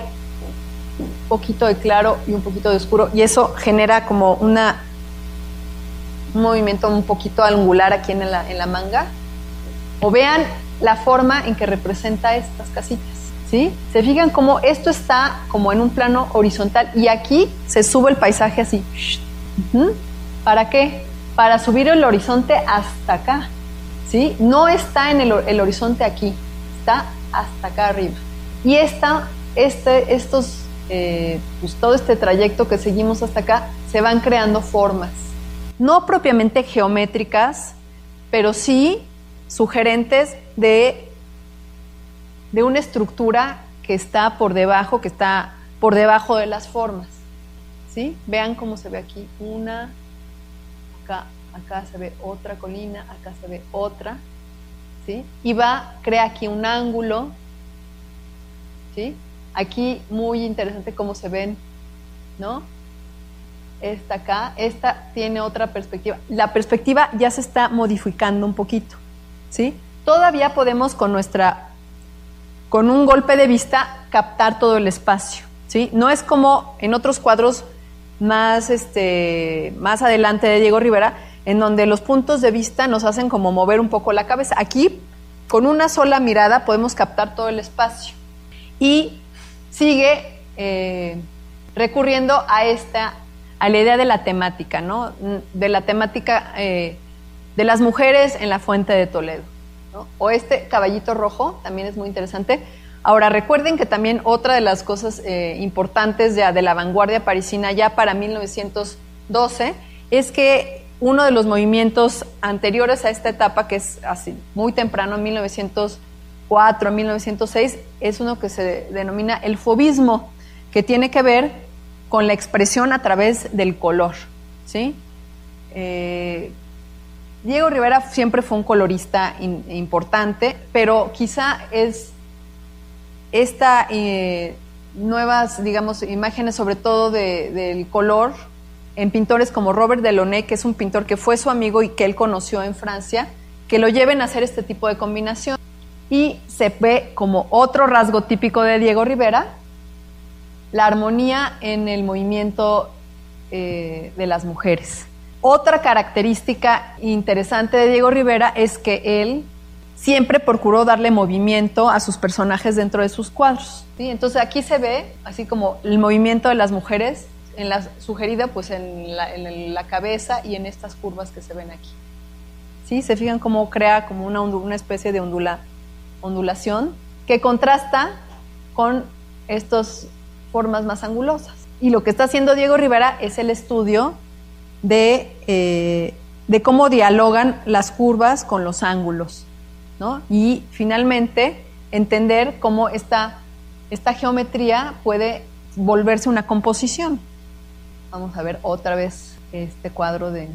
un poquito de claro y un poquito de oscuro, y eso genera como una un movimiento un poquito angular aquí en la, en la manga. O vean la forma en que representa estas casitas. ¿Sí? Se fijan cómo esto está como en un plano horizontal y aquí se sube el paisaje así. ¿Para qué? Para subir el horizonte hasta acá. ¿Sí? No está en el, horizonte aquí, está hasta acá arriba. Y esta, este, estos, eh, pues todo este trayecto que seguimos hasta acá, se van creando formas no propiamente geométricas, pero sí sugerentes de, de una estructura que está por debajo, que está por debajo de las formas. ¿Sí? Vean cómo se ve aquí una, acá, acá se ve otra colina, acá se ve otra, ¿sí? Y va, crea aquí un ángulo, ¿sí? Aquí muy interesante cómo se ven, ¿no? esta acá, esta tiene otra perspectiva. La perspectiva ya se está modificando un poquito, ¿sí? Todavía podemos con nuestra, con un golpe de vista, captar todo el espacio, ¿sí? No es como en otros cuadros más, este, más adelante de Diego Rivera, en donde los puntos de vista nos hacen como mover un poco la cabeza. Aquí, con una sola mirada, podemos captar todo el espacio. Y sigue eh, recurriendo a esta a la idea de la temática, ¿no? De la temática eh, de las mujeres en la fuente de Toledo. O este caballito rojo, también es muy interesante. Ahora, recuerden que también otra de las cosas eh, importantes de, la vanguardia parisina ya para 1912 es que uno de los movimientos anteriores a esta etapa, que es así muy temprano, en 1904, 1906, es uno que se denomina el fobismo, que tiene que ver con la expresión a través del color, ¿sí? Eh, Diego Rivera siempre fue un colorista importante, pero quizá es esta eh, nuevas, digamos, imágenes sobre todo del color en pintores como Robert Delaunay, que es un pintor que fue su amigo y que él conoció en Francia, que lo lleven a hacer este tipo de combinación. Y se ve como otro rasgo típico de Diego Rivera, la armonía en el movimiento eh, de las mujeres. Otra característica interesante de Diego Rivera es que él siempre procuró darle movimiento a sus personajes dentro de sus cuadros. Entonces aquí se ve así como el movimiento de las mujeres en la sugerida pues en la, cabeza y en estas curvas que se ven aquí. ¿Sí? Se fijan cómo crea como una, especie de ondula, ondulación que contrasta con estas formas más angulosas. Y lo que está haciendo Diego Rivera es el estudio de, eh, de cómo dialogan las curvas con los ángulos. ¿no? Y finalmente entender cómo esta, esta geometría puede volverse una composición. Vamos a ver otra vez este cuadro de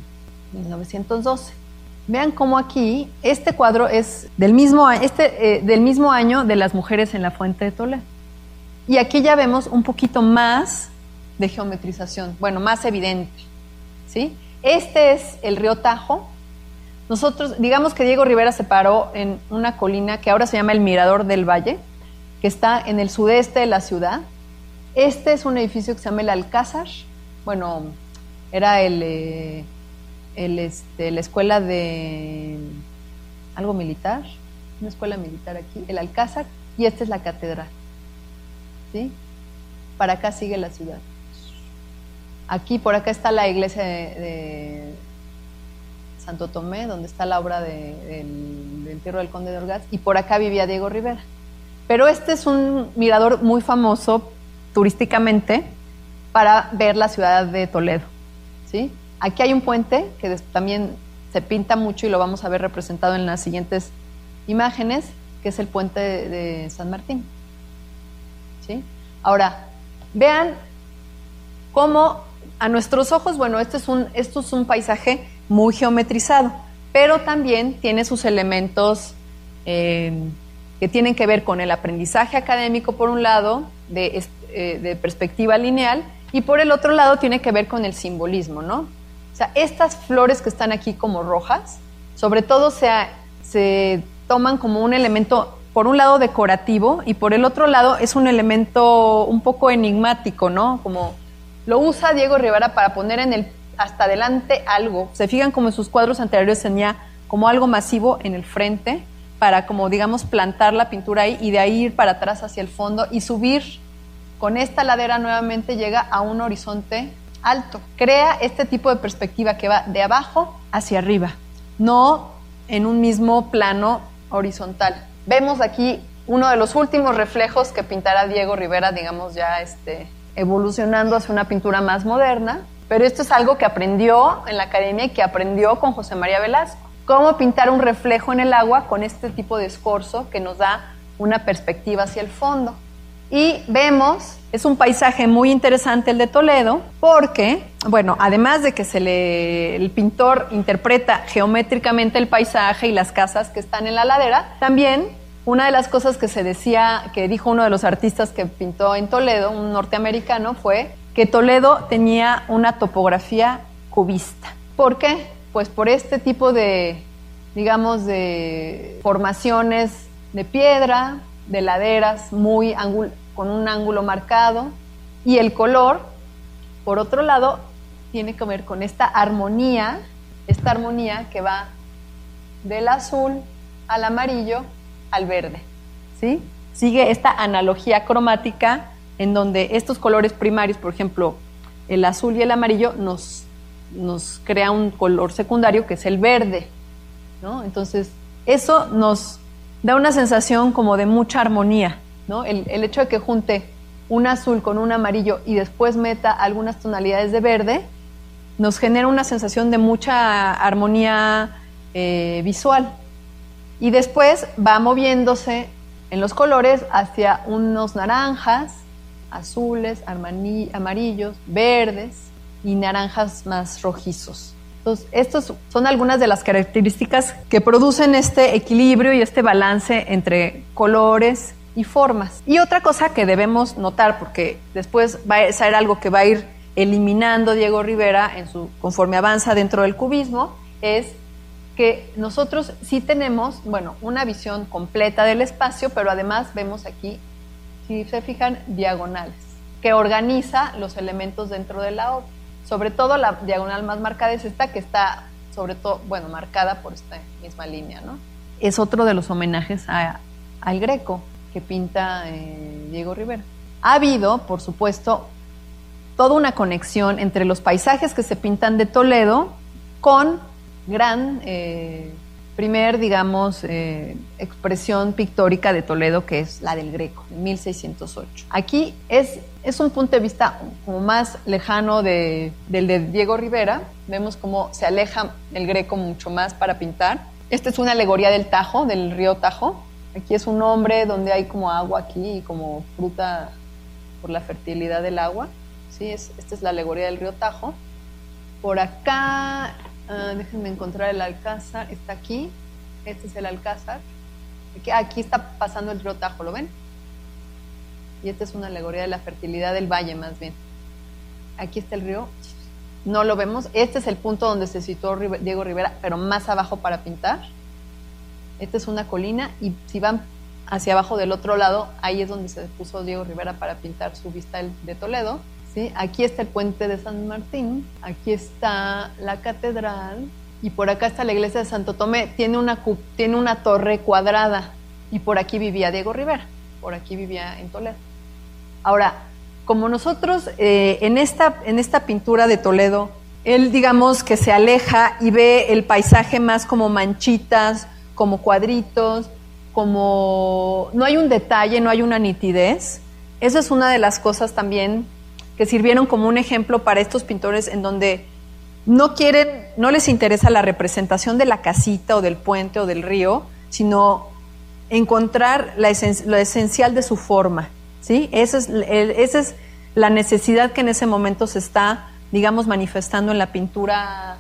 1912. Vean cómo aquí, este cuadro es del mismo, este, eh, del mismo año de las mujeres en la fuente de Toledo. Y aquí ya vemos un poquito más de geometrización, bueno, más evidente. ¿Sí? Este es el río Tajo. Nosotros, digamos que Diego Rivera se paró en una colina que ahora se llama el Mirador del Valle, que está en el sudeste de la ciudad. Este es un edificio que se llama el Alcázar. Bueno, era el, eh, este, la escuela de algo militar, una escuela militar aquí, el Alcázar, y esta es la catedral. ¿Sí? Para acá sigue la ciudad. Aquí, por acá está la iglesia de, Santo Tomé, donde está la obra del entierro del conde de Orgaz, y por acá vivía Diego Rivera. Pero este es un mirador muy famoso turísticamente para ver la ciudad de Toledo. ¿sí? Aquí hay un puente que también se pinta mucho y lo vamos a ver representado en las siguientes imágenes, que es el puente de, San Martín. ¿sí? Ahora, vean cómo a nuestros ojos, bueno, este es un, esto es un paisaje muy geometrizado, pero también tiene sus elementos eh, que tienen que ver con el aprendizaje académico, por un lado, de, eh, de, perspectiva lineal, y por el otro lado tiene que ver con el simbolismo, ¿no? O sea, estas flores que están aquí como rojas, sobre todo se, se toman como un elemento, por un lado, decorativo, y por el otro lado es un elemento un poco enigmático, ¿no? Como lo usa Diego Rivera para poner en el hasta adelante algo. Se fijan como en sus cuadros anteriores tenía como algo masivo en el frente para como digamos plantar la pintura ahí y de ahí ir para atrás hacia el fondo y subir con esta ladera nuevamente llega a un horizonte alto. Crea este tipo de perspectiva que va de abajo hacia arriba, no en un mismo plano horizontal. Vemos aquí uno de los últimos reflejos que pintará Diego Rivera, digamos ya este evolucionando hacia una pintura más moderna, pero esto es algo que aprendió en la academia y que aprendió con José María Velasco. Cómo pintar un reflejo en el agua con este tipo de escorzo que nos da una perspectiva hacia el fondo. Y vemos, es un paisaje muy interesante el de Toledo, porque, bueno, además de que el pintor interpreta geométricamente el paisaje y las casas que están en la ladera, también una de las cosas que se decía, que dijo uno de los artistas que pintó en Toledo, un norteamericano, fue que Toledo tenía una topografía cubista. ¿Por qué? Pues por este tipo de, digamos, de formaciones de piedra, de laderas muy con un ángulo marcado y el color, por otro lado, tiene que ver con esta armonía, esta armonía que va del azul al amarillo al verde. ¿sí? Sigue esta analogía cromática en donde estos colores primarios, por ejemplo, el azul y el amarillo, nos, nos crea un color secundario que es el verde. ¿no? Entonces, eso nos da una sensación como de mucha armonía. ¿no? El, hecho de que junte un azul con un amarillo y después meta algunas tonalidades de verde, nos genera una sensación de mucha armonía eh, visual y después va moviéndose en los colores hacia unos naranjas, azules, amarillos, verdes y naranjas más rojizos. Entonces, estas son algunas de las características que producen este equilibrio y este balance entre colores y formas. Y otra cosa que debemos notar, porque después va a ser algo que va a ir eliminando Diego Rivera en su, conforme avanza dentro del cubismo, es que nosotros sí tenemos, bueno, una visión completa del espacio, pero además vemos aquí, si se fijan, diagonales, que organiza los elementos dentro de la obra. Sobre todo la diagonal más marcada es esta que está, sobre todo, bueno, marcada por esta misma línea, ¿no? Es otro de los homenajes al Greco que pinta eh, Diego Rivera. Ha habido, por supuesto, toda una conexión entre los paisajes que se pintan de Toledo con gran eh, primer, digamos, eh, expresión pictórica de Toledo, que es la del Greco, en 1608. Aquí es, es un punto de vista como más lejano de, del de Diego Rivera. Vemos cómo se aleja el Greco mucho más para pintar. Esta es una alegoría del Tajo, del río Tajo. Aquí es un hombre donde hay como agua aquí y como fruta por la fertilidad del agua. ¿sí? Es, esta es la alegoría del río Tajo. Por acá Ah, déjenme encontrar el alcázar. Está aquí. Este es el alcázar. Aquí, está pasando el río Tajo, ¿lo ven? Y esta es una alegoría de la fertilidad del valle, más bien. Aquí está el río. No lo vemos. Este es el punto donde se situó Diego Rivera, pero más abajo para pintar. Esta es una colina y si van hacia abajo del otro lado, ahí es donde se puso Diego Rivera para pintar su vista de Toledo. Aquí está el puente de San Martín, aquí está la catedral y por acá está la iglesia de Santo Tomé. Tiene una, tiene una torre cuadrada y por aquí vivía Diego Rivera, por aquí vivía en Toledo. Ahora, como nosotros eh, en, esta, en esta pintura de Toledo, él digamos que se aleja y ve el paisaje más como manchitas, como cuadritos, como no hay un detalle, no hay una nitidez. Esa es una de las cosas también que sirvieron como un ejemplo para estos pintores en donde no quieren, no les interesa la representación de la casita o del puente o del río, sino encontrar la lo esencial de su forma. ¿sí? Esa es, la necesidad que en ese momento se está, digamos, manifestando en la pintura,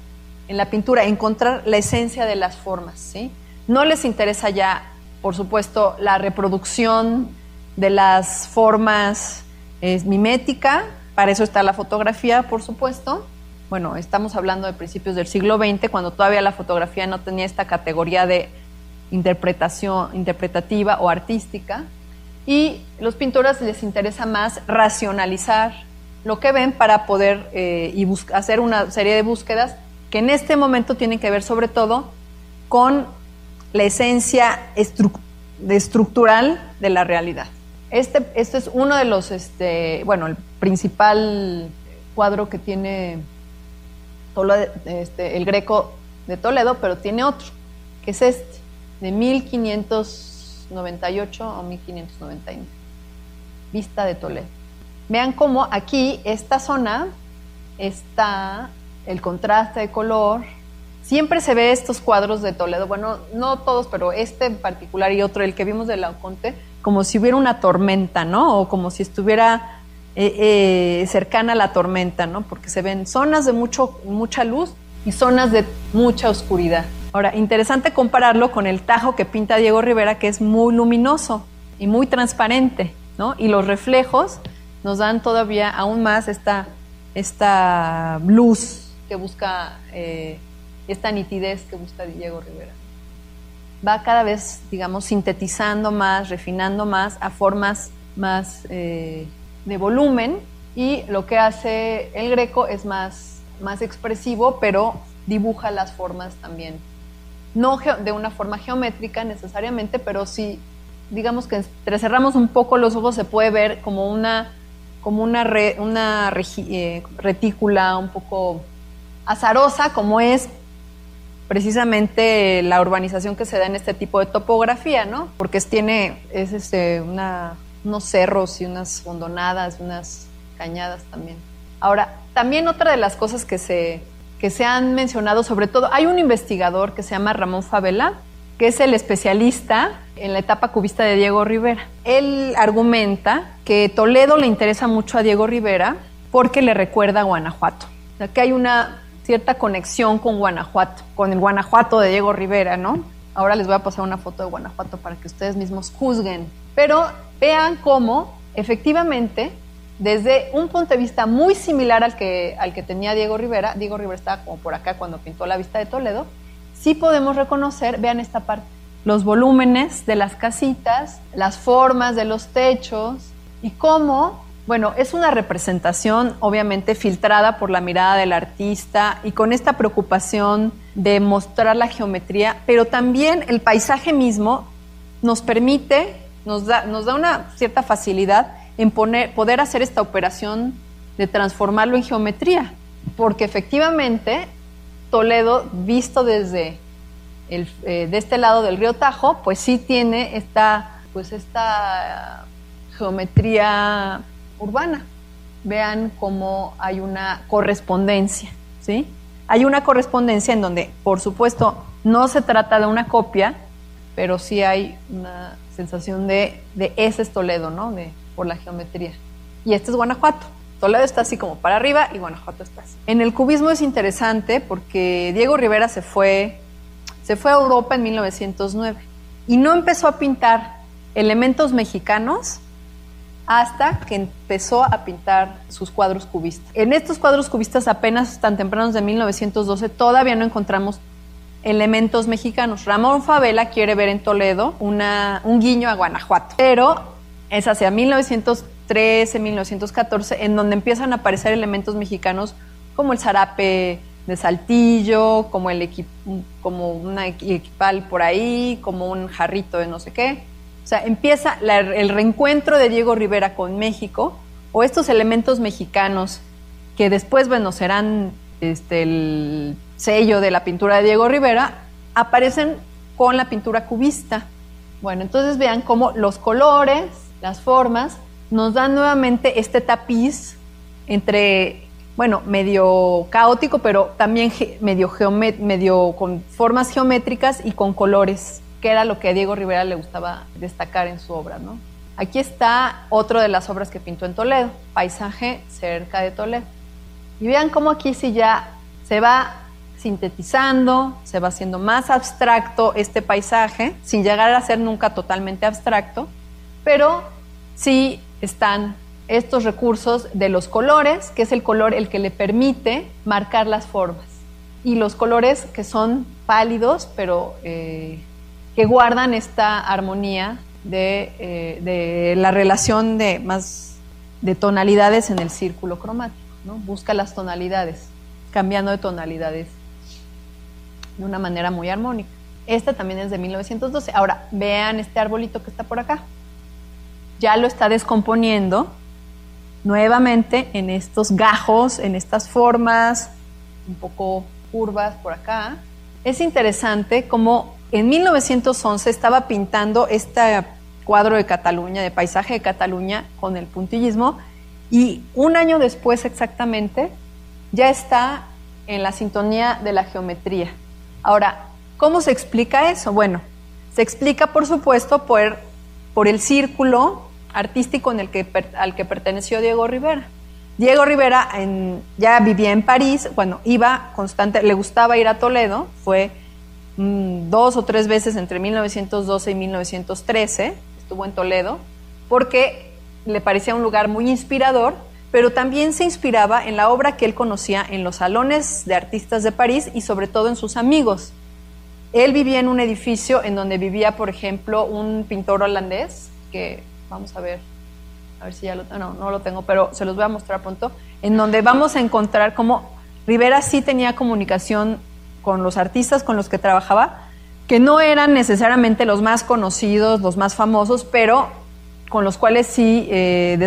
en la pintura, encontrar la esencia de las formas. ¿sí? No les interesa ya, por supuesto, la reproducción de las formas es mimética, para eso está la fotografía, por supuesto. Bueno, estamos hablando de principios del siglo XX, cuando todavía la fotografía no tenía esta categoría de interpretación interpretativa o artística. Y los pintores les interesa más racionalizar lo que ven para poder eh, y hacer una serie de búsquedas que en este momento tienen que ver sobre todo con la esencia estructural de la realidad. Este, este es uno de los, este, bueno, el principal cuadro que tiene este, el Greco de Toledo, pero tiene otro, que es este, de 1598 o 1599, Vista de Toledo. Vean cómo aquí, esta zona, está el contraste de color. Siempre se ve estos cuadros de Toledo, bueno, no todos, pero este en particular y otro, el que vimos de Laoconte, como si hubiera una tormenta, ¿no? O como si estuviera eh, eh, cercana a la tormenta, ¿no? Porque se ven zonas de mucho, mucha luz y zonas de mucha oscuridad. Ahora, interesante compararlo con el tajo que pinta Diego Rivera, que es muy luminoso y muy transparente, ¿no? Y los reflejos nos dan todavía aún más esta, esta luz que busca, eh, esta nitidez que busca Diego Rivera va cada vez, digamos, sintetizando más, refinando más a formas más eh, de volumen y lo que hace el greco es más, más expresivo, pero dibuja las formas también. No de una forma geométrica necesariamente, pero sí, digamos que entre cerramos un poco los ojos se puede ver como una, como una, una eh, retícula un poco azarosa, como es precisamente la urbanización que se da en este tipo de topografía, ¿no? Porque tiene es este, una, unos cerros y unas hondonadas, unas cañadas también. Ahora, también otra de las cosas que se, que se han mencionado, sobre todo, hay un investigador que se llama Ramón Favela, que es el especialista en la etapa cubista de Diego Rivera. Él argumenta que Toledo le interesa mucho a Diego Rivera porque le recuerda a Guanajuato. O sea, que hay una cierta conexión con Guanajuato, con el Guanajuato de Diego Rivera, ¿no? Ahora les voy a pasar una foto de Guanajuato para que ustedes mismos juzguen. Pero vean cómo, efectivamente, desde un punto de vista muy similar al que, al que tenía Diego Rivera, Diego Rivera estaba como por acá cuando pintó la vista de Toledo, sí podemos reconocer, vean esta parte, los volúmenes de las casitas, las formas de los techos y cómo, bueno, es una representación obviamente filtrada por la mirada del artista y con esta preocupación de mostrar la geometría, pero también el paisaje mismo nos permite, nos da, nos da una cierta facilidad en poner, poder hacer esta operación de transformarlo en geometría, porque efectivamente Toledo, visto desde el, eh, de este lado del río Tajo, pues sí tiene esta, pues esta geometría urbana. Vean cómo hay una correspondencia, ¿sí? Hay una correspondencia en donde, por supuesto, no se trata de una copia, pero sí hay una sensación de, de ese es Toledo, ¿no? De, por la geometría. Y este es Guanajuato. Toledo está así como para arriba y Guanajuato está así. En el cubismo es interesante porque Diego Rivera se fue, se fue a Europa en 1909 y no empezó a pintar elementos mexicanos hasta que empezó a pintar sus cuadros cubistas. En estos cuadros cubistas apenas tan tempranos de 1912 todavía no encontramos elementos mexicanos. Ramón Favela quiere ver en Toledo un guiño a Guanajuato, pero es hacia 1913, 1914, en donde empiezan a aparecer elementos mexicanos como el zarape de Saltillo, como, el como una equipal por ahí, como un jarrito de no sé qué. O sea, empieza el reencuentro de Diego Rivera con México, o estos elementos mexicanos que después, bueno, serán este, el sello de la pintura de Diego Rivera, aparecen con la pintura cubista. Bueno, entonces vean cómo los colores, las formas, nos dan nuevamente este tapiz entre, bueno, medio caótico, pero también medio, medio con formas geométricas y con colores, que era lo que a Diego Rivera le gustaba destacar en su obra, ¿no? Aquí está otro de las obras que pintó en Toledo, Paisaje cerca de Toledo. Y vean cómo aquí sí ya se va sintetizando, se va haciendo más abstracto este paisaje, sin llegar a ser nunca totalmente abstracto, pero sí están estos recursos de los colores, que es el color el que le permite marcar las formas, y los colores que son pálidos, pero eh, que guardan esta armonía eh, de, la relación de más de tonalidades en el círculo cromático. ¿no? Busca las tonalidades, cambiando de tonalidades de una manera muy armónica. Esta también es de 1912. Ahora, vean este arbolito que está por acá ya lo está descomponiendo nuevamente en estos gajos, en estas formas un poco curvas por acá. Es interesante como en 1911 estaba pintando este cuadro de Cataluña, de paisaje de Cataluña con el puntillismo y un año después exactamente ya está en la sintonía de la geometría. Ahora, ¿cómo se explica eso? Bueno, se explica por supuesto por, por el círculo artístico en el que, al que perteneció Diego Rivera. Diego Rivera ya vivía en París, bueno, iba constante, le gustaba ir a Toledo, fue mm, dos o tres veces entre 1912 y 1913, estuvo en Toledo, porque le parecía un lugar muy inspirador, pero también se inspiraba en la obra que él conocía en los salones de artistas de París y sobre todo en sus amigos. Él vivía en un edificio en donde vivía, por ejemplo, un pintor holandés que vamos a ver, a ver si ya no, no lo tengo, pero se los voy a mostrar pronto, en donde vamos a encontrar cómo Rivera sí tenía comunicación con los artistas con los que trabajaba, que no eran necesariamente los más conocidos, los más famosos, pero con los cuales sí eh,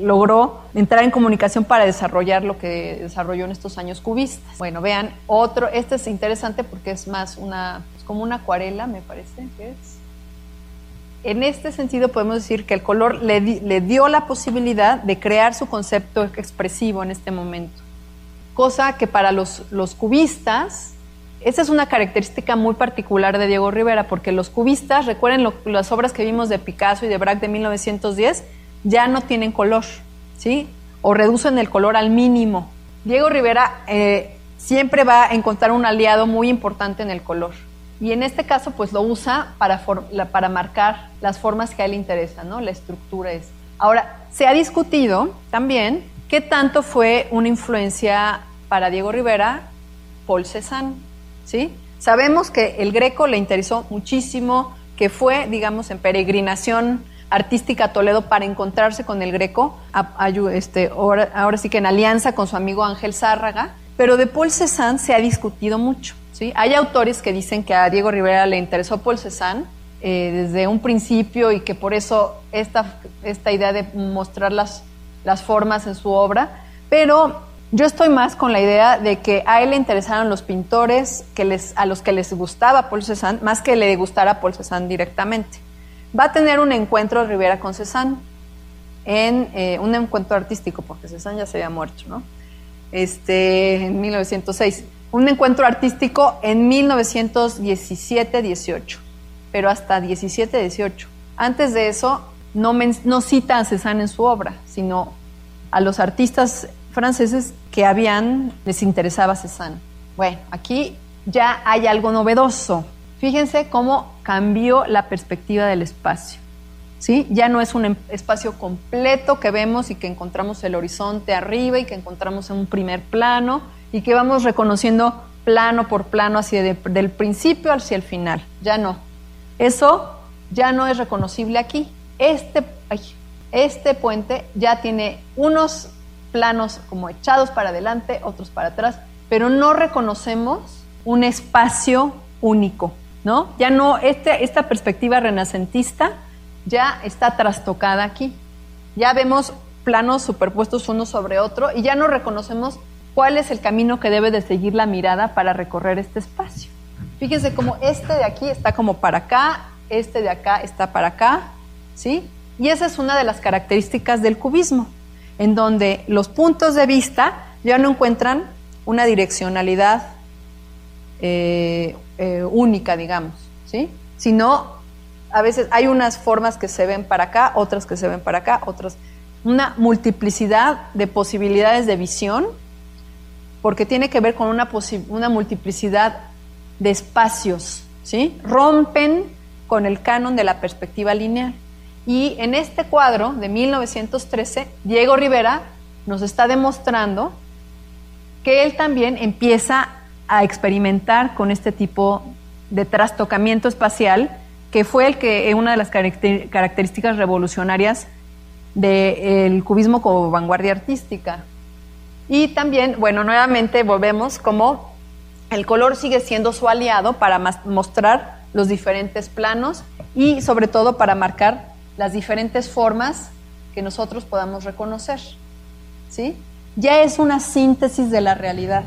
logró entrar en comunicación para desarrollar lo que desarrolló en estos años cubistas. Bueno, vean, otro, este es interesante porque es más una, pues como una acuarela, me parece que es en este sentido podemos decir que el color le, dio la posibilidad de crear su concepto expresivo en este momento, cosa que para los, cubistas, esa es una característica muy particular de Diego Rivera, porque los cubistas, recuerden las obras que vimos de Picasso y de Braque de 1910, ya no tienen color, ¿sí? O reducen el color al mínimo. Diego Rivera eh, siempre va a encontrar un aliado muy importante en el color. Y en este caso, pues lo usa para, para marcar las formas que a él le interesan, ¿no? La estructura es. Ahora, se ha discutido también qué tanto fue una influencia para Diego Rivera Paul Cézanne, ¿sí? Sabemos que el Greco le interesó muchísimo, que fue, digamos, en peregrinación artística a Toledo para encontrarse con el Greco, este, ahora, sí que en alianza con su amigo Ángel Zárraga, pero de Paul Cézanne se ha discutido mucho. ¿sí? Hay autores que dicen que a Diego Rivera le interesó Paul Cézanne eh, desde un principio y que por eso esta, esta idea de mostrar las, las formas en su obra, pero yo estoy más con la idea de que a él le interesaron los pintores que les, a los que les gustaba Paul Cézanne, más que le gustara Paul Cézanne directamente. Va a tener un encuentro Rivera con Cézanne, en eh, un encuentro artístico, porque Cézanne ya se había muerto, ¿no? este, en 1906. Un encuentro artístico en 1917-18, pero hasta 17-18. Antes de eso, no, no cita a Cézanne en su obra, sino a los artistas franceses que habían, les interesaba Cézanne. Bueno, aquí ya hay algo novedoso. Fíjense cómo cambió la perspectiva del espacio. ¿sí? Ya no es un em, espacio completo que vemos y que encontramos el horizonte arriba y que encontramos en un primer plano y que vamos reconociendo plano por plano hacia del principio hacia el final. Ya no. Eso ya no es reconocible aquí. Este, este puente ya tiene unos planos como echados para adelante, otros para atrás, pero no reconocemos un espacio único, ¿no? Ya no, este, esta perspectiva renacentista ya está trastocada aquí. Ya vemos planos superpuestos uno sobre otro y ya no reconocemos cuál es el camino que debe de seguir la mirada para recorrer este espacio. Fíjense cómo este de aquí está como para acá, este de acá está para acá, ¿sí? Y esa es una de las características del cubismo, en donde los puntos de vista ya no encuentran una direccionalidad eh, eh, única, digamos, ¿sí? Sino a veces hay unas formas que se ven para acá, otras que se ven para acá, otras. Una multiplicidad de posibilidades de visión, porque tiene que ver con una, una multiplicidad de espacios, ¿sí? Rompen con el canon de la perspectiva lineal. Y en este cuadro de 1913, Diego Rivera nos está demostrando que él también empieza a experimentar con este tipo de trastocamiento espacial que fue el que una de las características revolucionarias del cubismo como vanguardia artística. Y también, bueno, nuevamente volvemos como el color sigue siendo su aliado para mostrar los diferentes planos y sobre todo para marcar las diferentes formas que nosotros podamos reconocer. ¿Sí? Ya es una síntesis de la realidad.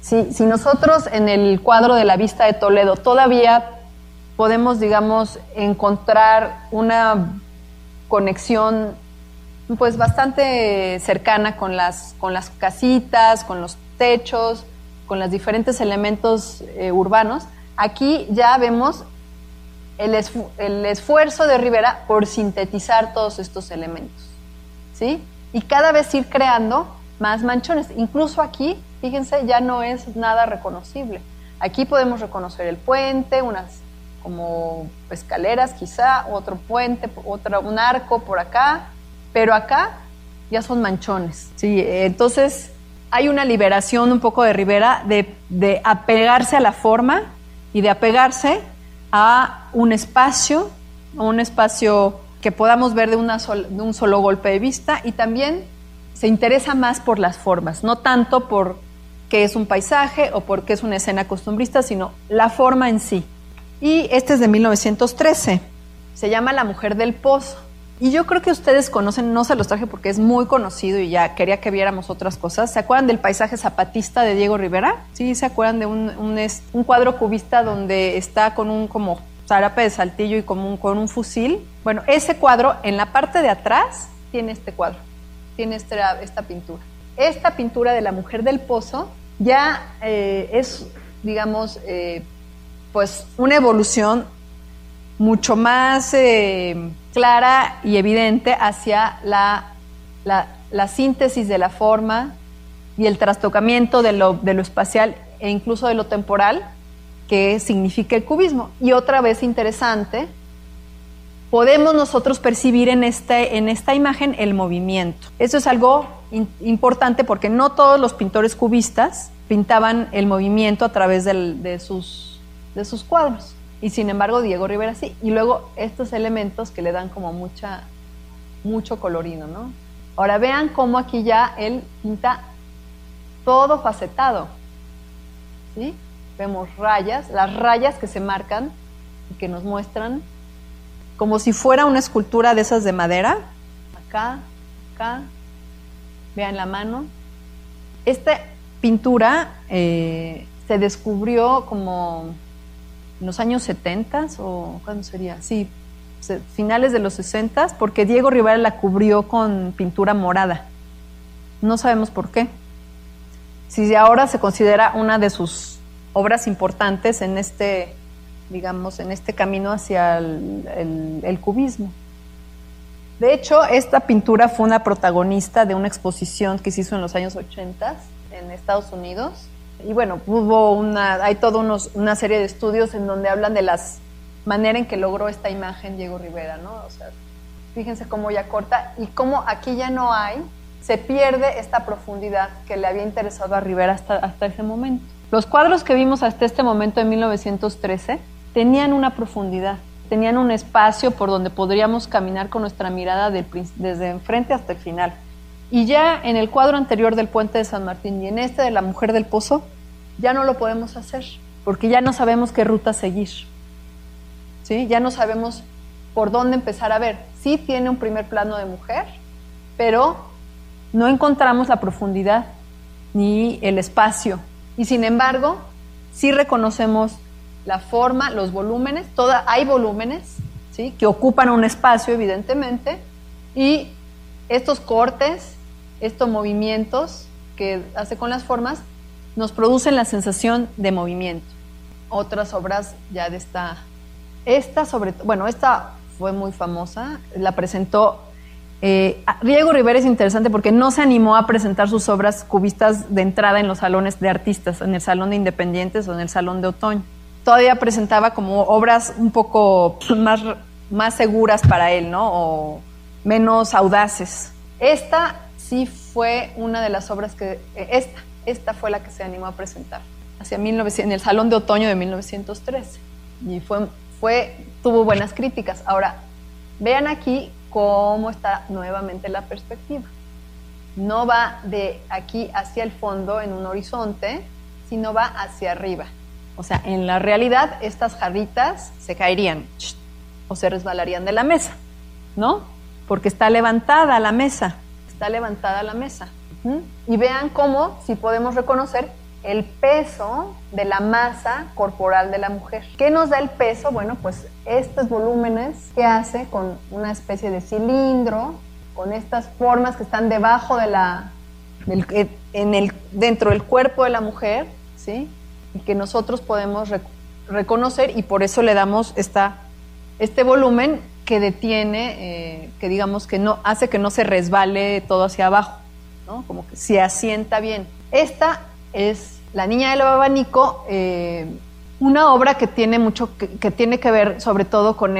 si nosotros en el cuadro de la vista de Toledo todavía podemos, digamos, encontrar una conexión pues bastante cercana con las, con las casitas, con los techos, con los diferentes elementos eh, urbanos. Aquí ya vemos el, esfuerzo de Rivera por sintetizar todos estos elementos, ¿sí? Y cada vez ir creando más manchones. Incluso aquí, fíjense, ya no es nada reconocible. Aquí podemos reconocer el puente, unas como escaleras quizá, otro puente, otra, un arco por acá, pero acá ya son manchones. Sí, entonces hay una liberación un poco de Rivera de, de apegarse a la forma y de apegarse a un espacio, un espacio que podamos ver de, una un solo golpe de vista y también se interesa más por las formas, no tanto por qué es un paisaje o por qué es una escena costumbrista, sino la forma en sí. Y este es de 1913. Se llama La Mujer del Pozo. Y yo creo que ustedes conocen, no se los traje porque es muy conocido y ya quería que viéramos otras cosas. ¿Se acuerdan del paisaje zapatista de Diego Rivera? Sí, ¿se acuerdan de un, cuadro cubista donde está con un como zarape de saltillo y con un fusil? Bueno, ese cuadro en la parte de atrás tiene este cuadro, tiene esta, esta pintura. Esta pintura de la mujer del pozo ya eh, es, digamos, eh, pues una evolución mucho más eh, clara y evidente hacia la, la, síntesis de la forma y el trastocamiento de lo, de lo espacial e incluso de lo temporal que significa el cubismo. Y otra vez interesante, podemos nosotros percibir en, este, en esta imagen el movimiento. Eso es algo importante porque no todos los pintores cubistas pintaban el movimiento a través de, sus, de sus cuadros. Y sin embargo, Diego Rivera sí. Y luego estos elementos que le dan como mucha, mucho colorido, ¿no? Ahora vean cómo aquí ya él pinta todo facetado. ¿Sí? Vemos rayas, las rayas que se marcan y que nos muestran como si fuera una escultura de esas de madera. Acá, acá, vean la mano. Esta pintura eh, se descubrió como en los años 70 o ¿cuándo sería? Sí, finales de los 60 porque Diego Rivera la cubrió con pintura morada. No sabemos por qué. Si ahora se considera una de sus obras importantes en este digamos, en este camino hacia el, cubismo. De hecho, esta pintura fue una protagonista de una exposición que se hizo en los años 80 en Estados Unidos. Y bueno, hubo una, hay toda una serie de estudios en donde hablan de las manera en que logró esta imagen Diego Rivera, ¿no? O sea, fíjense cómo ya corta y cómo aquí ya no hay, se pierde esta profundidad que le había interesado a Rivera hasta, hasta ese momento. Los cuadros que vimos hasta este momento en 1913 tenían una profundidad, tenían un espacio por donde podríamos caminar con nuestra mirada desde enfrente hasta el final. Y ya en el cuadro anterior del puente de San Martín y en este de la mujer del pozo, ya no lo podemos hacer, porque ya no sabemos qué ruta seguir. ¿Sí? Ya no sabemos por dónde empezar a ver. Sí tiene un primer plano de mujer, pero no encontramos la profundidad ni el espacio. Y sin embargo, sí reconocemos la forma, los volúmenes, toda, hay volúmenes ¿sí? que ocupan un espacio, evidentemente, y estos cortes, estos movimientos que hace con las formas, nos producen la sensación de movimiento. Otras obras ya de esta, esta sobre, bueno, esta fue muy famosa, la presentó eh, Riego Rivera es interesante porque no se animó a presentar sus obras cubistas de entrada en los salones de artistas, en el Salón de Independientes o en el Salón de Otoño todavía presentaba como obras un poco más, más seguras para él, ¿no? O menos audaces. Esta sí fue una de las obras que, eh, esta, esta fue la que se animó a presentar, hacia 1900, en el Salón de Otoño de 1913. Y fue, fue, tuvo buenas críticas. Ahora, vean aquí cómo está nuevamente la perspectiva. No va de aquí hacia el fondo en un horizonte, sino va hacia arriba. O sea, en la realidad estas jarritas se caerían o se resbalarían de la mesa, ¿no? Porque está levantada la mesa, está levantada la mesa. Y vean cómo, si podemos reconocer el peso de la masa corporal de la mujer. ¿Qué nos da el peso? Bueno, pues estos volúmenes que hace con una especie de cilindro, con estas formas que están debajo de la, eh, en el, dentro del cuerpo de la mujer, ¿sí? y que nosotros podemos reconocer y por eso le damos esta, este volumen que detiene, eh, que digamos que no hace que no se resbale todo hacia abajo, ¿no? como que se asienta bien. Esta es La Niña del Abanico, eh, una obra que tiene mucho que, tiene que ver sobre todo con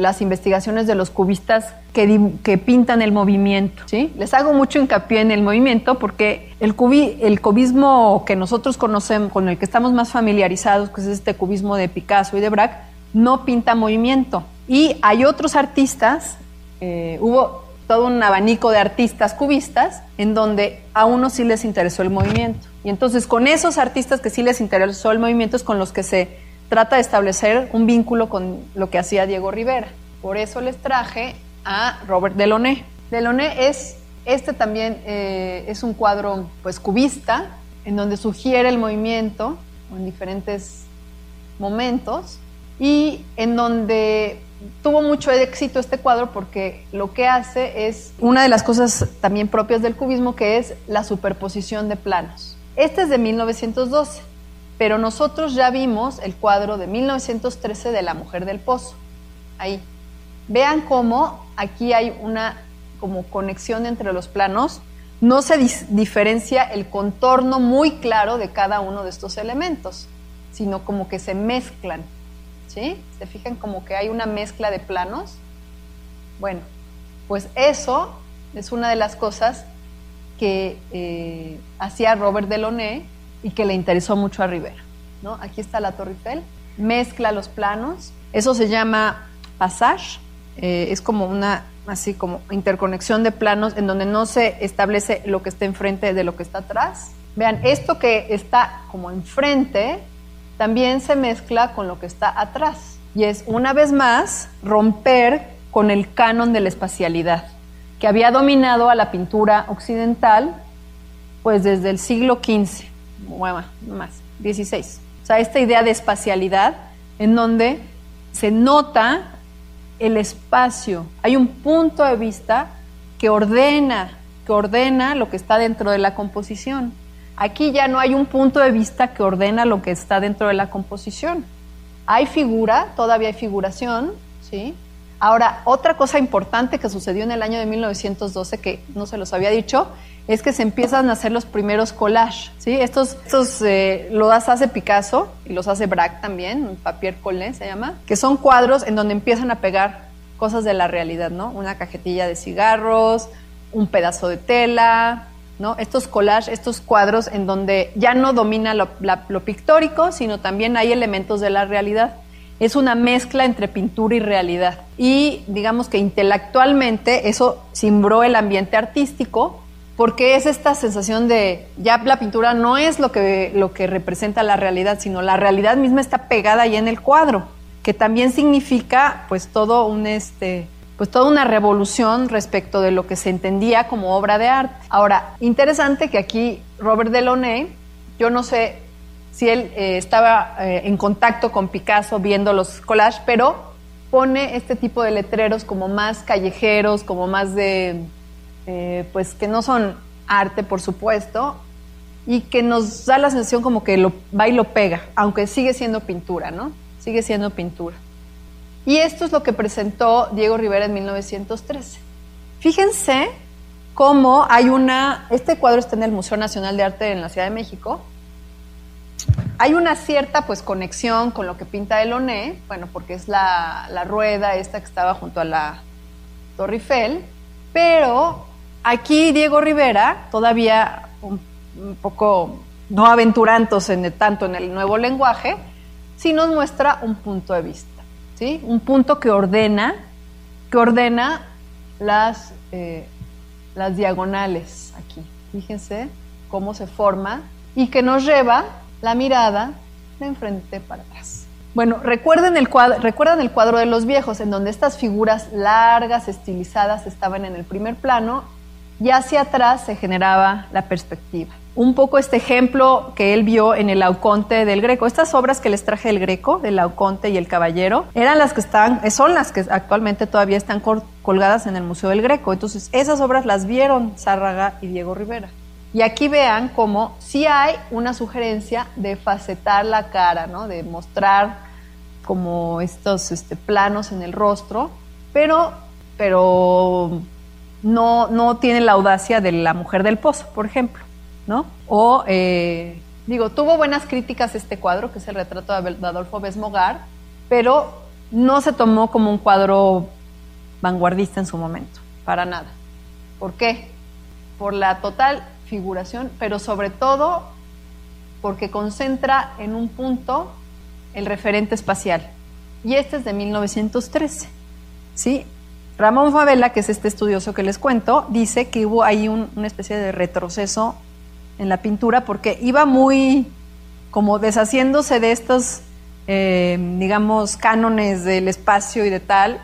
las investigaciones de los cubistas que, pintan el movimiento. ¿sí? Les hago mucho hincapié en el movimiento porque el, el cubismo que nosotros conocemos, con el que estamos más familiarizados, que es este cubismo de Picasso y de Braque, no pinta movimiento. Y hay otros artistas, eh, hubo todo un abanico de artistas cubistas en donde a unos sí les interesó el movimiento. Y entonces con esos artistas que sí les interesó el movimiento es con los que se trata de establecer un vínculo con lo que hacía Diego Rivera. Por eso les traje a Robert Delaunay. Delaunay es, este también eh, es un cuadro pues cubista, en donde sugiere el movimiento en diferentes momentos y en donde tuvo mucho éxito este cuadro porque lo que hace es una de las cosas también propias del cubismo que es la superposición de planos. Este es de 1912, pero nosotros ya vimos el cuadro de 1913 de La Mujer del Pozo. Ahí. Vean cómo aquí hay una como conexión entre los planos, no se diferencia el contorno muy claro de cada uno de estos elementos, sino como que se mezclan. ¿Sí? ¿Se fijan como que hay una mezcla de planos? Bueno, pues eso es una de las cosas que eh, hacía Robert Delaunay y que le interesó mucho a Rivera. ¿no? Aquí está la Torre Eiffel, mezcla los planos, eso se llama passage, eh, es como una así como interconexión de planos en donde no se establece lo que está enfrente de lo que está atrás. Vean, esto que está como enfrente también se mezcla con lo que está atrás. Y es una vez más romper con el canon de la espacialidad, que había dominado a la pintura occidental pues desde el siglo XV, bueno, más, XVI. O sea, esta idea de espacialidad en donde se nota el espacio. Hay un punto de vista que ordena, que ordena lo que está dentro de la composición. Aquí ya no hay un punto de vista que ordena lo que está dentro de la composición. Hay figura, todavía hay figuración, ¿sí? Ahora, otra cosa importante que sucedió en el año de 1912, que no se los había dicho, es que se empiezan a hacer los primeros collages, ¿sí? Estos, estos eh, los hace Picasso y los hace Braque también, papier collé se llama, que son cuadros en donde empiezan a pegar cosas de la realidad, ¿no? Una cajetilla de cigarros, un pedazo de tela, Estos collages, estos cuadros en donde ya no domina lo, pictórico, sino también hay elementos de la realidad es una mezcla entre pintura y realidad. Y digamos que intelectualmente eso simbró el ambiente artístico porque es esta sensación de ya la pintura no es lo que, lo que representa la realidad, sino la realidad misma está pegada ahí en el cuadro, que también significa pues todo un este pues toda una revolución respecto de lo que se entendía como obra de arte. Ahora, interesante que aquí Robert Delaunay, yo no sé si él eh, estaba eh, en contacto con Picasso viendo los collages, pero pone este tipo de letreros como más callejeros, como más de, eh, pues que no son arte, por supuesto, y que nos da la sensación como que lo va y lo pega, aunque sigue siendo pintura, ¿no? Sigue siendo pintura. Y esto es lo que presentó Diego Rivera en 1913. Fíjense cómo hay una, este cuadro está en el Museo Nacional de Arte en la Ciudad de México, hay una cierta pues conexión con lo que pinta Eloné, bueno, porque es la, rueda esta que estaba junto a la Torre Eiffel, pero aquí Diego Rivera, todavía un, poco no aventurantos en tanto en el nuevo lenguaje, sí nos muestra un punto de vista, Un punto que ordena, que ordena las, eh, las diagonales aquí. Fíjense cómo se forma y que nos lleva la mirada de enfrente para atrás. Bueno, recuerden el, cuadro, recuerdan el cuadro de los viejos, en donde estas figuras largas, estilizadas, estaban en el primer plano y hacia atrás se generaba la perspectiva. Un poco este ejemplo que él vio en el Lauconte del Greco. Estas obras que les traje del Greco, del Lauconte y el Caballero, eran las que están, son las que actualmente todavía están colgadas en el Museo del Greco. Entonces, esas obras las vieron Zárraga y Diego Rivera. Y aquí vean cómo sí hay una sugerencia de facetar la cara, ¿no? de mostrar como estos este, planos en el rostro, pero, pero no, no tiene la audacia de la mujer del pozo, por ejemplo. ¿No? O, eh, digo, tuvo buenas críticas este cuadro, que es el retrato de Adolfo Besmogar, pero no se tomó como un cuadro vanguardista en su momento, para nada. ¿Por qué? Por la total figuración, pero sobre todo porque concentra en un punto el referente espacial. Y este es de 1913. ¿sí? Ramón Favela, que es este estudioso que les cuento, dice que hubo ahí una especie de retroceso en la pintura porque iba muy como deshaciéndose de estos, eh, digamos, cánones del espacio y de tal,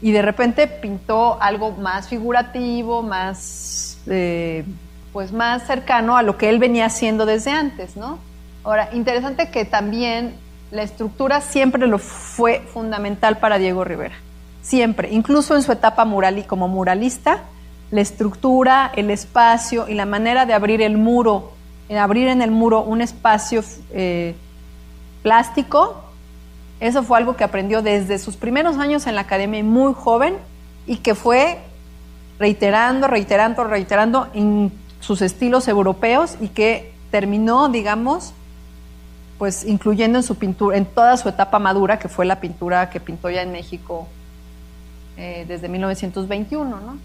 y de repente pintó algo más figurativo, más... Eh, pues más cercano a lo que él venía haciendo desde antes, ¿no? Ahora, interesante que también la estructura siempre lo fue fundamental para Diego Rivera, siempre, incluso en su etapa mural y como muralista, la estructura, el espacio y la manera de abrir el muro, en abrir en el muro un espacio eh, plástico, eso fue algo que aprendió desde sus primeros años en la academia muy joven y que fue reiterando, reiterando, reiterando en sus estilos europeos y que terminó, digamos, pues incluyendo en su pintura, en toda su etapa madura, que fue la pintura que pintó ya en México eh, desde 1921, ¿no?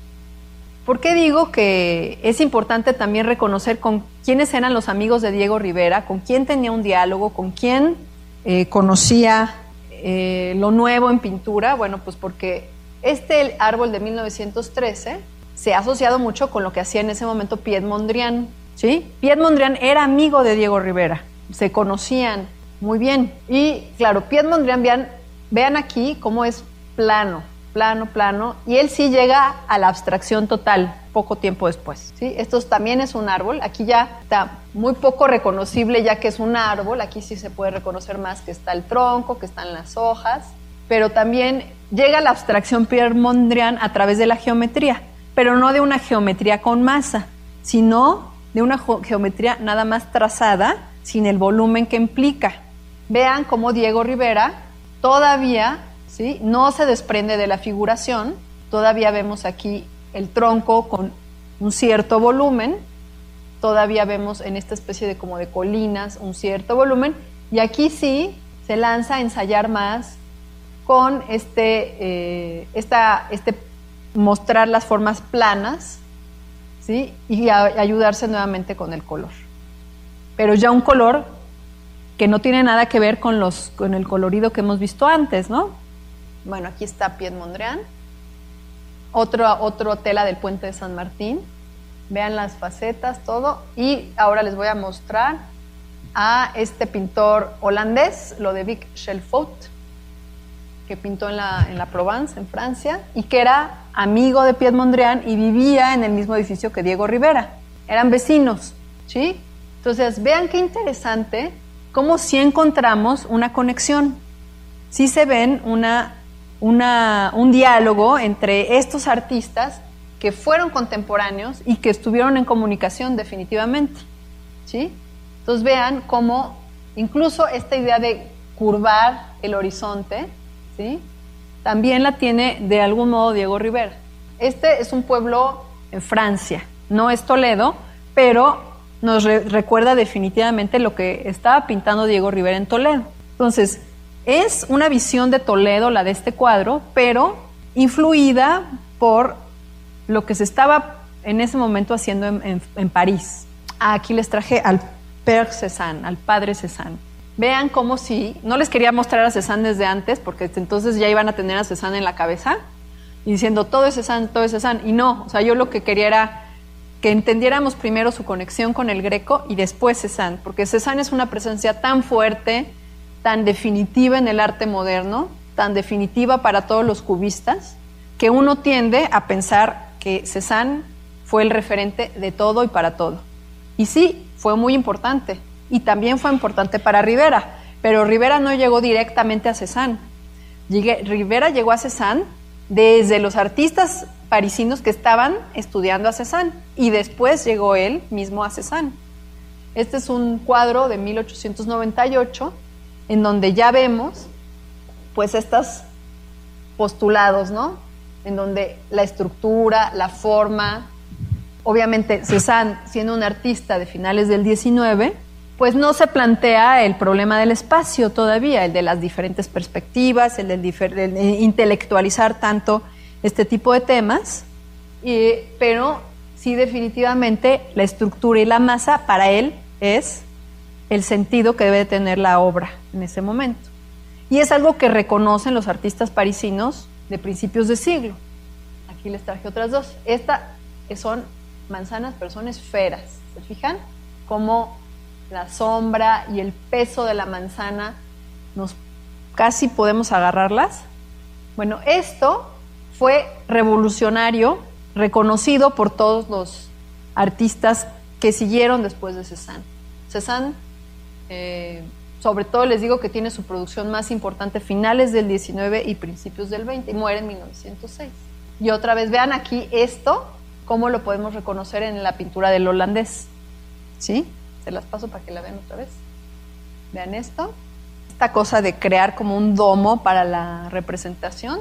¿Por qué digo que es importante también reconocer con quiénes eran los amigos de Diego Rivera, con quién tenía un diálogo, con quién eh, conocía eh, lo nuevo en pintura? Bueno, pues porque este árbol de 1913 se ha asociado mucho con lo que hacía en ese momento Piet Mondrian. ¿sí? Piet Mondrian era amigo de Diego Rivera, se conocían muy bien. Y claro, Piet Mondrian, vean, vean aquí cómo es plano, plano, plano, y él sí llega a la abstracción total poco tiempo después. ¿sí? Esto también es un árbol, aquí ya está muy poco reconocible ya que es un árbol, aquí sí se puede reconocer más que está el tronco, que están las hojas, pero también llega la abstracción Pierre Mondrian a través de la geometría pero no de una geometría con masa, sino de una geometría nada más trazada, sin el volumen que implica. Vean cómo Diego Rivera todavía no se desprende de la figuración, todavía vemos aquí el tronco con un cierto volumen, todavía vemos en esta especie de como de colinas un cierto volumen, y aquí sí se lanza a ensayar más con este, eh, esta, este mostrar las formas planas ¿sí? y ayudarse nuevamente con el color. Pero ya un color que no tiene nada que ver con, los, con el colorido que hemos visto antes, ¿no? Bueno, aquí está Piet Mondrian, otro, otro tela del puente de San Martín. Vean las facetas, todo. Y ahora les voy a mostrar a este pintor holandés, lo de Vic Schelfout, que pintó en la, en la Provence, en Francia, y que era amigo de Piet Mondrian y vivía en el mismo edificio que Diego Rivera. Eran vecinos, ¿sí? Entonces, vean qué interesante cómo si encontramos una conexión. Sí se ven una, una, un diálogo entre estos artistas que fueron contemporáneos y que estuvieron en comunicación definitivamente, ¿sí? Entonces vean cómo incluso esta idea de curvar el horizonte, ¿sí? también la tiene de algún modo Diego Rivera. Este es un pueblo en Francia, no es Toledo, pero nos recuerda definitivamente lo que estaba pintando Diego Rivera en Toledo. Entonces, es una visión de Toledo la de este cuadro, pero influida por lo que se estaba en ese momento haciendo en, París. Aquí les traje al Père Cézanne, al padre Cézanne vean cómo si, no les quería mostrar a Cézanne desde antes, porque entonces ya iban a tener a Cézanne en la cabeza, diciendo todo es Cézanne, todo es Cézanne, y no, o sea, yo lo que quería era que entendiéramos primero su conexión con el greco y después Cézanne, porque Cézanne es una presencia tan fuerte, tan definitiva en el arte moderno, tan definitiva para todos los cubistas, que uno tiende a pensar que Cézanne fue el referente de todo y para todo. Y sí, fue muy importante, y también fue importante para Rivera, pero Rivera no llegó directamente a Cézanne. Rivera llegó a Cézanne desde los artistas parisinos que estaban estudiando a Cézanne y después llegó él mismo a Cézanne. Este es un cuadro de 1898 en donde ya vemos pues estos postulados, ¿no? En donde la estructura, la forma, obviamente Cézanne siendo un artista de finales del 19, pues no se plantea el problema del espacio todavía, el de las diferentes perspectivas, el de intelectualizar tanto este tipo de temas, pero sí definitivamente la estructura y la masa para él es el sentido que debe tener la obra en ese momento. Y es algo que reconocen los artistas parisinos de principios de siglo. Aquí les traje otras dos. Estas son manzanas, pero son esferas. ¿Se fijan? Como la sombra y el peso de la manzana, nos casi podemos agarrarlas. Bueno, esto fue revolucionario, reconocido por todos los artistas que siguieron después de Cézanne. Cézanne, eh, sobre todo les digo que tiene su producción más importante finales del 19 y principios del 20, y muere en 1906. Y otra vez, vean aquí esto, cómo lo podemos reconocer en la pintura del holandés. ¿Sí? Se las paso para que la vean otra vez. Vean esto. Esta cosa de crear como un domo para la representación.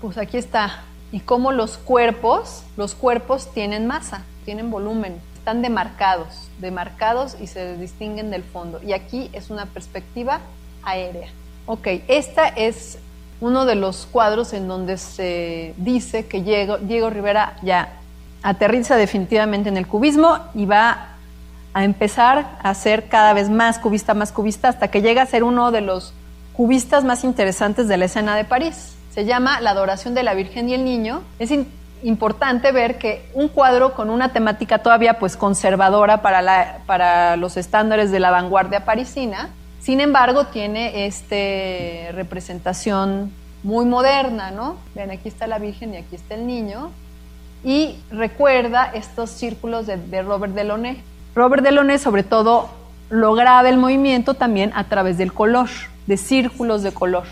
Pues aquí está y cómo los cuerpos, los cuerpos tienen masa, tienen volumen, están demarcados, demarcados y se distinguen del fondo. Y aquí es una perspectiva aérea. Ok, esta es uno de los cuadros en donde se dice que Diego, Rivera ya aterriza definitivamente en el cubismo y va a empezar a ser cada vez más cubista, más cubista, hasta que llega a ser uno de los cubistas más interesantes de la escena de París. Se llama La adoración de la Virgen y el Niño. Es importante ver que un cuadro con una temática todavía pues conservadora para, la, para los estándares de la vanguardia parisina, sin embargo, tiene esta representación muy moderna, ¿no? Ven, aquí está la Virgen y aquí está el niño. Y recuerda estos círculos de, Robert Delaunay. Robert Delaunay, sobre todo, lograba el movimiento también a través del color, de círculos de color.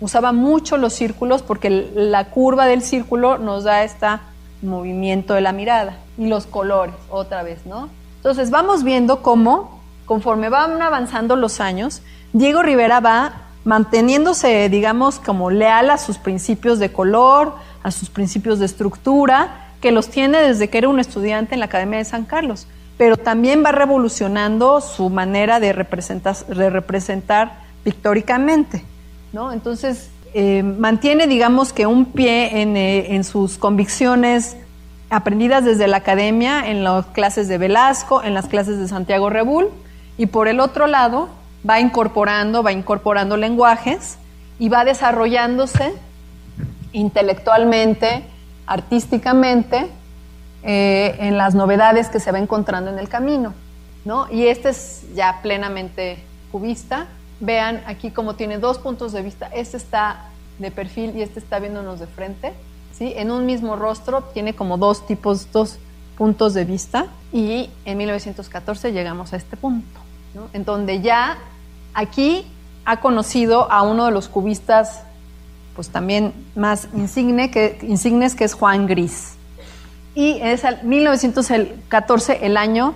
Usaba mucho los círculos porque la curva del círculo nos da este movimiento de la mirada y los colores, otra vez, ¿no? Entonces vamos viendo cómo conforme van avanzando los años, Diego Rivera va manteniéndose, digamos, como leal a sus principios de color, a sus principios de estructura, que los tiene desde que era un estudiante en la Academia de San Carlos, pero también va revolucionando su manera de representar, representar pictóricamente, ¿no? Entonces, eh, mantiene, digamos, que un pie en, eh, en sus convicciones aprendidas desde la academia, en las clases de Velasco, en las clases de Santiago Rebull, y por el otro lado va incorporando, va incorporando lenguajes y va desarrollándose intelectualmente, artísticamente, eh, en las novedades que se va encontrando en el camino. ¿no? Y este es ya plenamente cubista. Vean aquí como tiene dos puntos de vista. Este está de perfil y este está viéndonos de frente. ¿sí? En un mismo rostro tiene como dos tipos, dos puntos de vista. Y en 1914 llegamos a este punto en donde ya aquí ha conocido a uno de los cubistas pues también más insigne que, insignes, que es Juan Gris. Y es el 1914 el año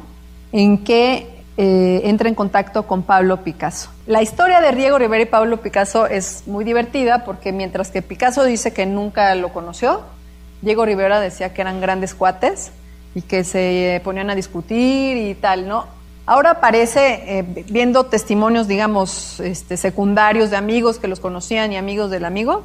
en que eh, entra en contacto con Pablo Picasso. La historia de Diego Rivera y Pablo Picasso es muy divertida porque mientras que Picasso dice que nunca lo conoció, Diego Rivera decía que eran grandes cuates y que se ponían a discutir y tal, ¿no? Ahora parece, eh, viendo testimonios, digamos, este, secundarios de amigos que los conocían y amigos del amigo,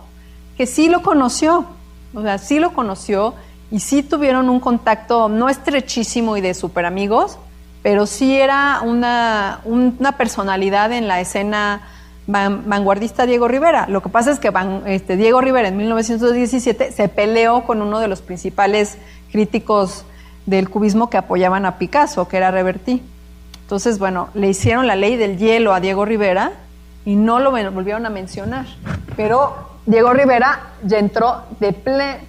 que sí lo conoció, o sea, sí lo conoció y sí tuvieron un contacto no estrechísimo y de super amigos, pero sí era una, una personalidad en la escena vanguardista Diego Rivera. Lo que pasa es que este, Diego Rivera en 1917 se peleó con uno de los principales críticos del cubismo que apoyaban a Picasso, que era Revertí. Entonces, bueno, le hicieron la ley del hielo a Diego Rivera y no lo volvieron a mencionar. Pero Diego Rivera ya entró de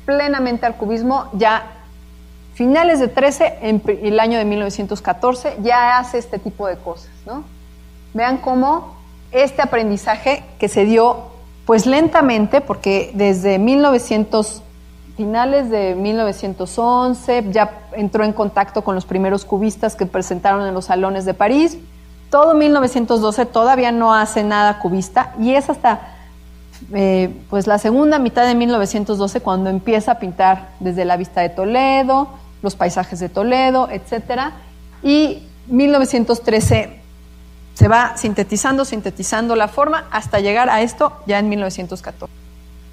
plenamente al cubismo ya finales de 13, en el año de 1914, ya hace este tipo de cosas, ¿no? Vean cómo este aprendizaje que se dio pues lentamente, porque desde 1900 finales de 1911, ya entró en contacto con los primeros cubistas que presentaron en los salones de París. Todo 1912 todavía no hace nada cubista y es hasta eh, pues la segunda mitad de 1912 cuando empieza a pintar desde la vista de Toledo, los paisajes de Toledo, etc. Y 1913 se va sintetizando, sintetizando la forma hasta llegar a esto ya en 1914.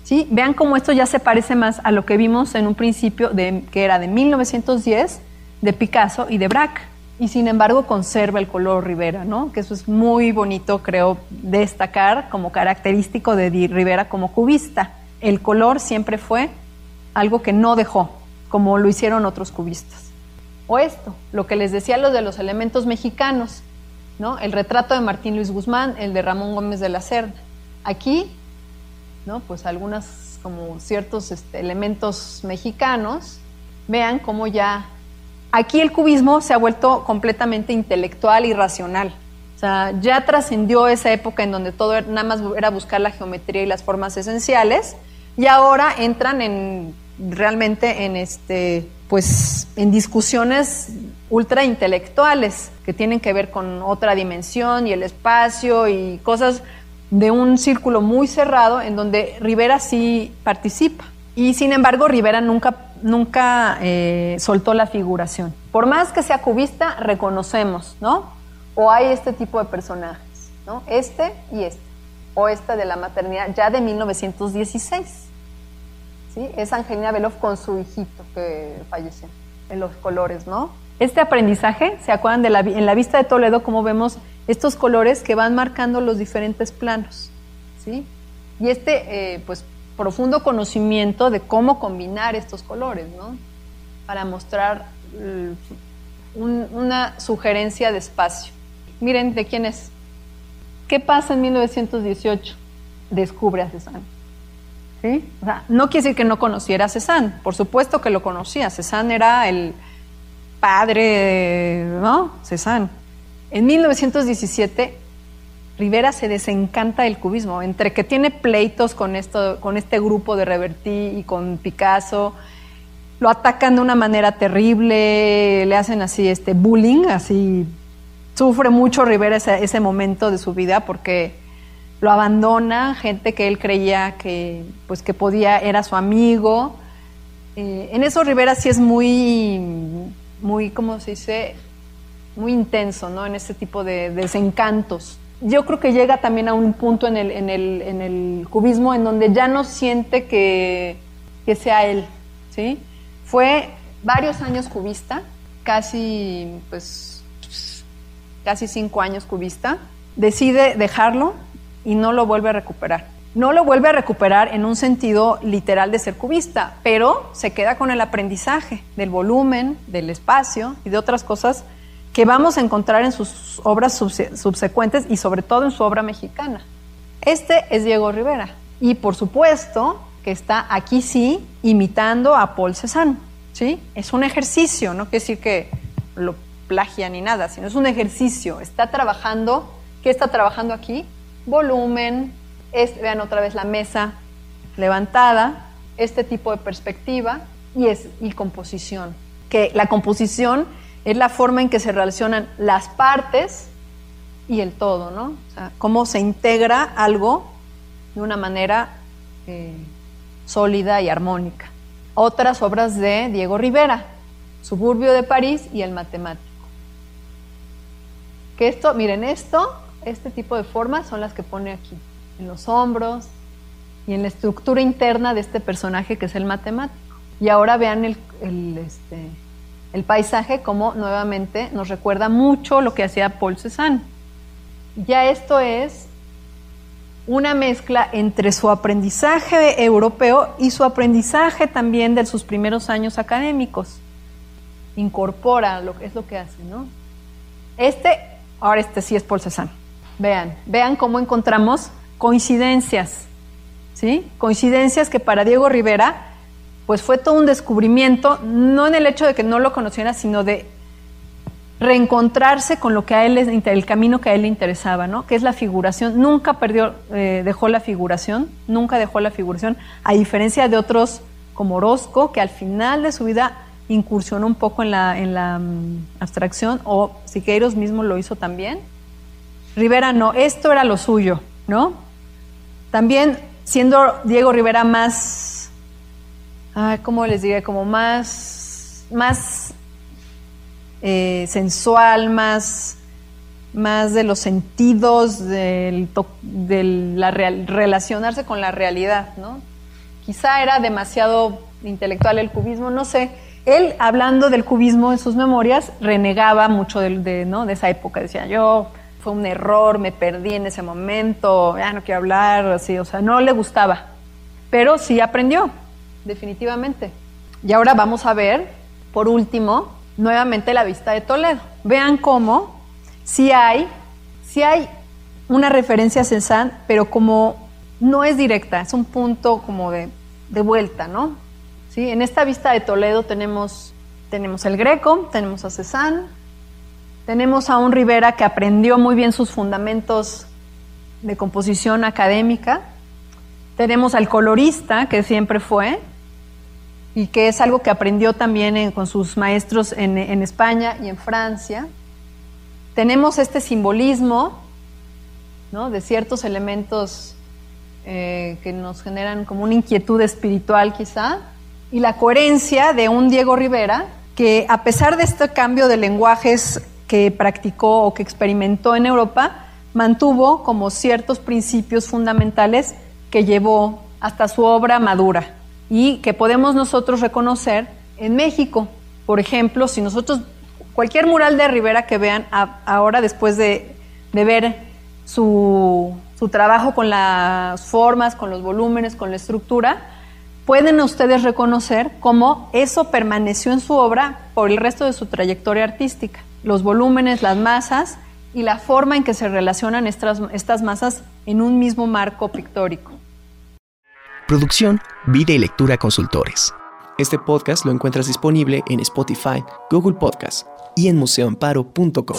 ¿sí? Vean cómo esto ya se parece más a lo que vimos en un principio, de, que era de 1910, de Picasso y de Braque. Y sin embargo conserva el color Rivera, ¿no? que eso es muy bonito, creo, destacar como característico de Rivera como cubista. El color siempre fue algo que no dejó, como lo hicieron otros cubistas. O esto, lo que les decía los de los elementos mexicanos, ¿no? el retrato de Martín Luis Guzmán, el de Ramón Gómez de la Cerda. Aquí ¿no? Pues algunos como ciertos este, elementos mexicanos, vean cómo ya aquí el cubismo se ha vuelto completamente intelectual y racional. O sea, ya trascendió esa época en donde todo nada más era buscar la geometría y las formas esenciales y ahora entran en realmente en este pues en discusiones ultra intelectuales que tienen que ver con otra dimensión y el espacio y cosas de un círculo muy cerrado en donde Rivera sí participa. Y sin embargo, Rivera nunca, nunca eh, soltó la figuración. Por más que sea cubista, reconocemos, ¿no? O hay este tipo de personajes, ¿no? Este y este. O esta de la maternidad, ya de 1916. Es Angelina Beloff con su hijito que falleció, en los colores, ¿no? Este aprendizaje, ¿se acuerdan de la, en la vista de Toledo cómo vemos estos colores que van marcando los diferentes planos? ¿sí? Y este, eh, pues, profundo conocimiento de cómo combinar estos colores, ¿no? Para mostrar una sugerencia de espacio. Miren, ¿de quién es? ¿Qué pasa en 1918? Descubre a Cézanne. No quiere decir que no conociera a Cézanne, por supuesto que lo conocía. Cézanne era el padre, ¿no? Cézanne. En 1917 Rivera se desencanta del cubismo, entre que tiene pleitos con, esto, con este grupo de Revertí y con Picasso, lo atacan de una manera terrible, le hacen así este bullying, así sufre mucho Rivera ese, momento de su vida porque lo abandona gente que él creía que pues que podía era su amigo. Eh, en eso Rivera sí es muy muy cómo se dice muy intenso, ¿no? En ese tipo de desencantos yo creo que llega también a un punto en el, en el, en el cubismo en donde ya no siente que, que, sea él, ¿sí? Fue varios años cubista, casi, pues, casi cinco años cubista, decide dejarlo y no lo vuelve a recuperar. No lo vuelve a recuperar en un sentido literal de ser cubista, pero se queda con el aprendizaje del volumen, del espacio y de otras cosas que vamos a encontrar en sus obras subsecuentes y sobre todo en su obra mexicana. Este es Diego Rivera y por supuesto que está aquí sí imitando a Paul Cézanne, ¿sí? Es un ejercicio, no quiere decir que lo plagia ni nada, sino es un ejercicio, está trabajando, ¿qué está trabajando aquí? Volumen, vean otra vez la mesa levantada, este tipo de perspectiva y, es, y composición, que la composición es la forma en que se relacionan las partes y el todo, ¿no? O sea, cómo se integra algo de una manera eh, sólida y armónica. Otras obras de Diego Rivera, Suburbio de París y El Matemático. Que esto, miren, esto, este tipo de formas son las que pone aquí, en los hombros y en la estructura interna de este personaje que es el matemático. Y ahora vean este, el paisaje como nuevamente nos recuerda mucho lo que hacía Paul Cézanne. Ya esto es una mezcla entre su aprendizaje europeo y su aprendizaje también de sus primeros años académicos. Incorpora lo es lo que hace, ¿no? Este, ahora este sí es Paul Cézanne. Vean, vean cómo encontramos coincidencias, ¿sí? Coincidencias que para Diego Rivera pues fue todo un descubrimiento, no en el hecho de que no lo conociera, sino de reencontrarse con lo que a él el camino que a él le interesaba, ¿no? Que es la figuración. Nunca perdió, eh, dejó la figuración, nunca dejó la figuración, a diferencia de otros como Orozco, que al final de su vida incursionó un poco en la, en la mm, abstracción, o Siqueiros mismo lo hizo también. Rivera no, esto era lo suyo, ¿no? También siendo Diego Rivera más ah, ¿cómo les diría? Como más, más eh, sensual, más, más de los sentidos, del, de la relacionarse con la realidad, ¿no? Quizá era demasiado intelectual el cubismo, no sé. Él, hablando del cubismo en sus memorias, renegaba mucho de, ¿no? de esa época. Decía, yo fue un error, me perdí en ese momento, ya no quiero hablar, así, o sea, no le gustaba. Pero sí aprendió, definitivamente. Y ahora vamos a ver, por último, nuevamente la vista de Toledo. Vean cómo si hay, si hay una referencia a Cézanne, pero como no es directa, es un punto como de, de vuelta, ¿no? ¿Sí? En esta vista de Toledo tenemos, tenemos el Greco, tenemos a Cézanne, tenemos a un Rivera que aprendió muy bien sus fundamentos de composición académica, tenemos al colorista, que siempre fue, y que es algo que aprendió también con sus maestros en, España y en Francia. Tenemos este simbolismo ¿no? de ciertos elementos eh, que nos generan como una inquietud espiritual quizá, y la coherencia de un Diego Rivera que a pesar de este cambio de lenguajes que practicó o que experimentó en Europa, mantuvo como ciertos principios fundamentales que llevó hasta su obra madura y que podemos nosotros reconocer en México. Por ejemplo, si nosotros, cualquier mural de Rivera que vean ahora después de, ver su, su trabajo con las formas, con los volúmenes, con la estructura, pueden ustedes reconocer cómo eso permaneció en su obra por el resto de su trayectoria artística. Los volúmenes, las masas y la forma en que se relacionan estas, estas masas en un mismo marco pictórico. Producción, vida y lectura consultores. Este podcast lo encuentras disponible en Spotify, Google Podcast y en museoamparo.com.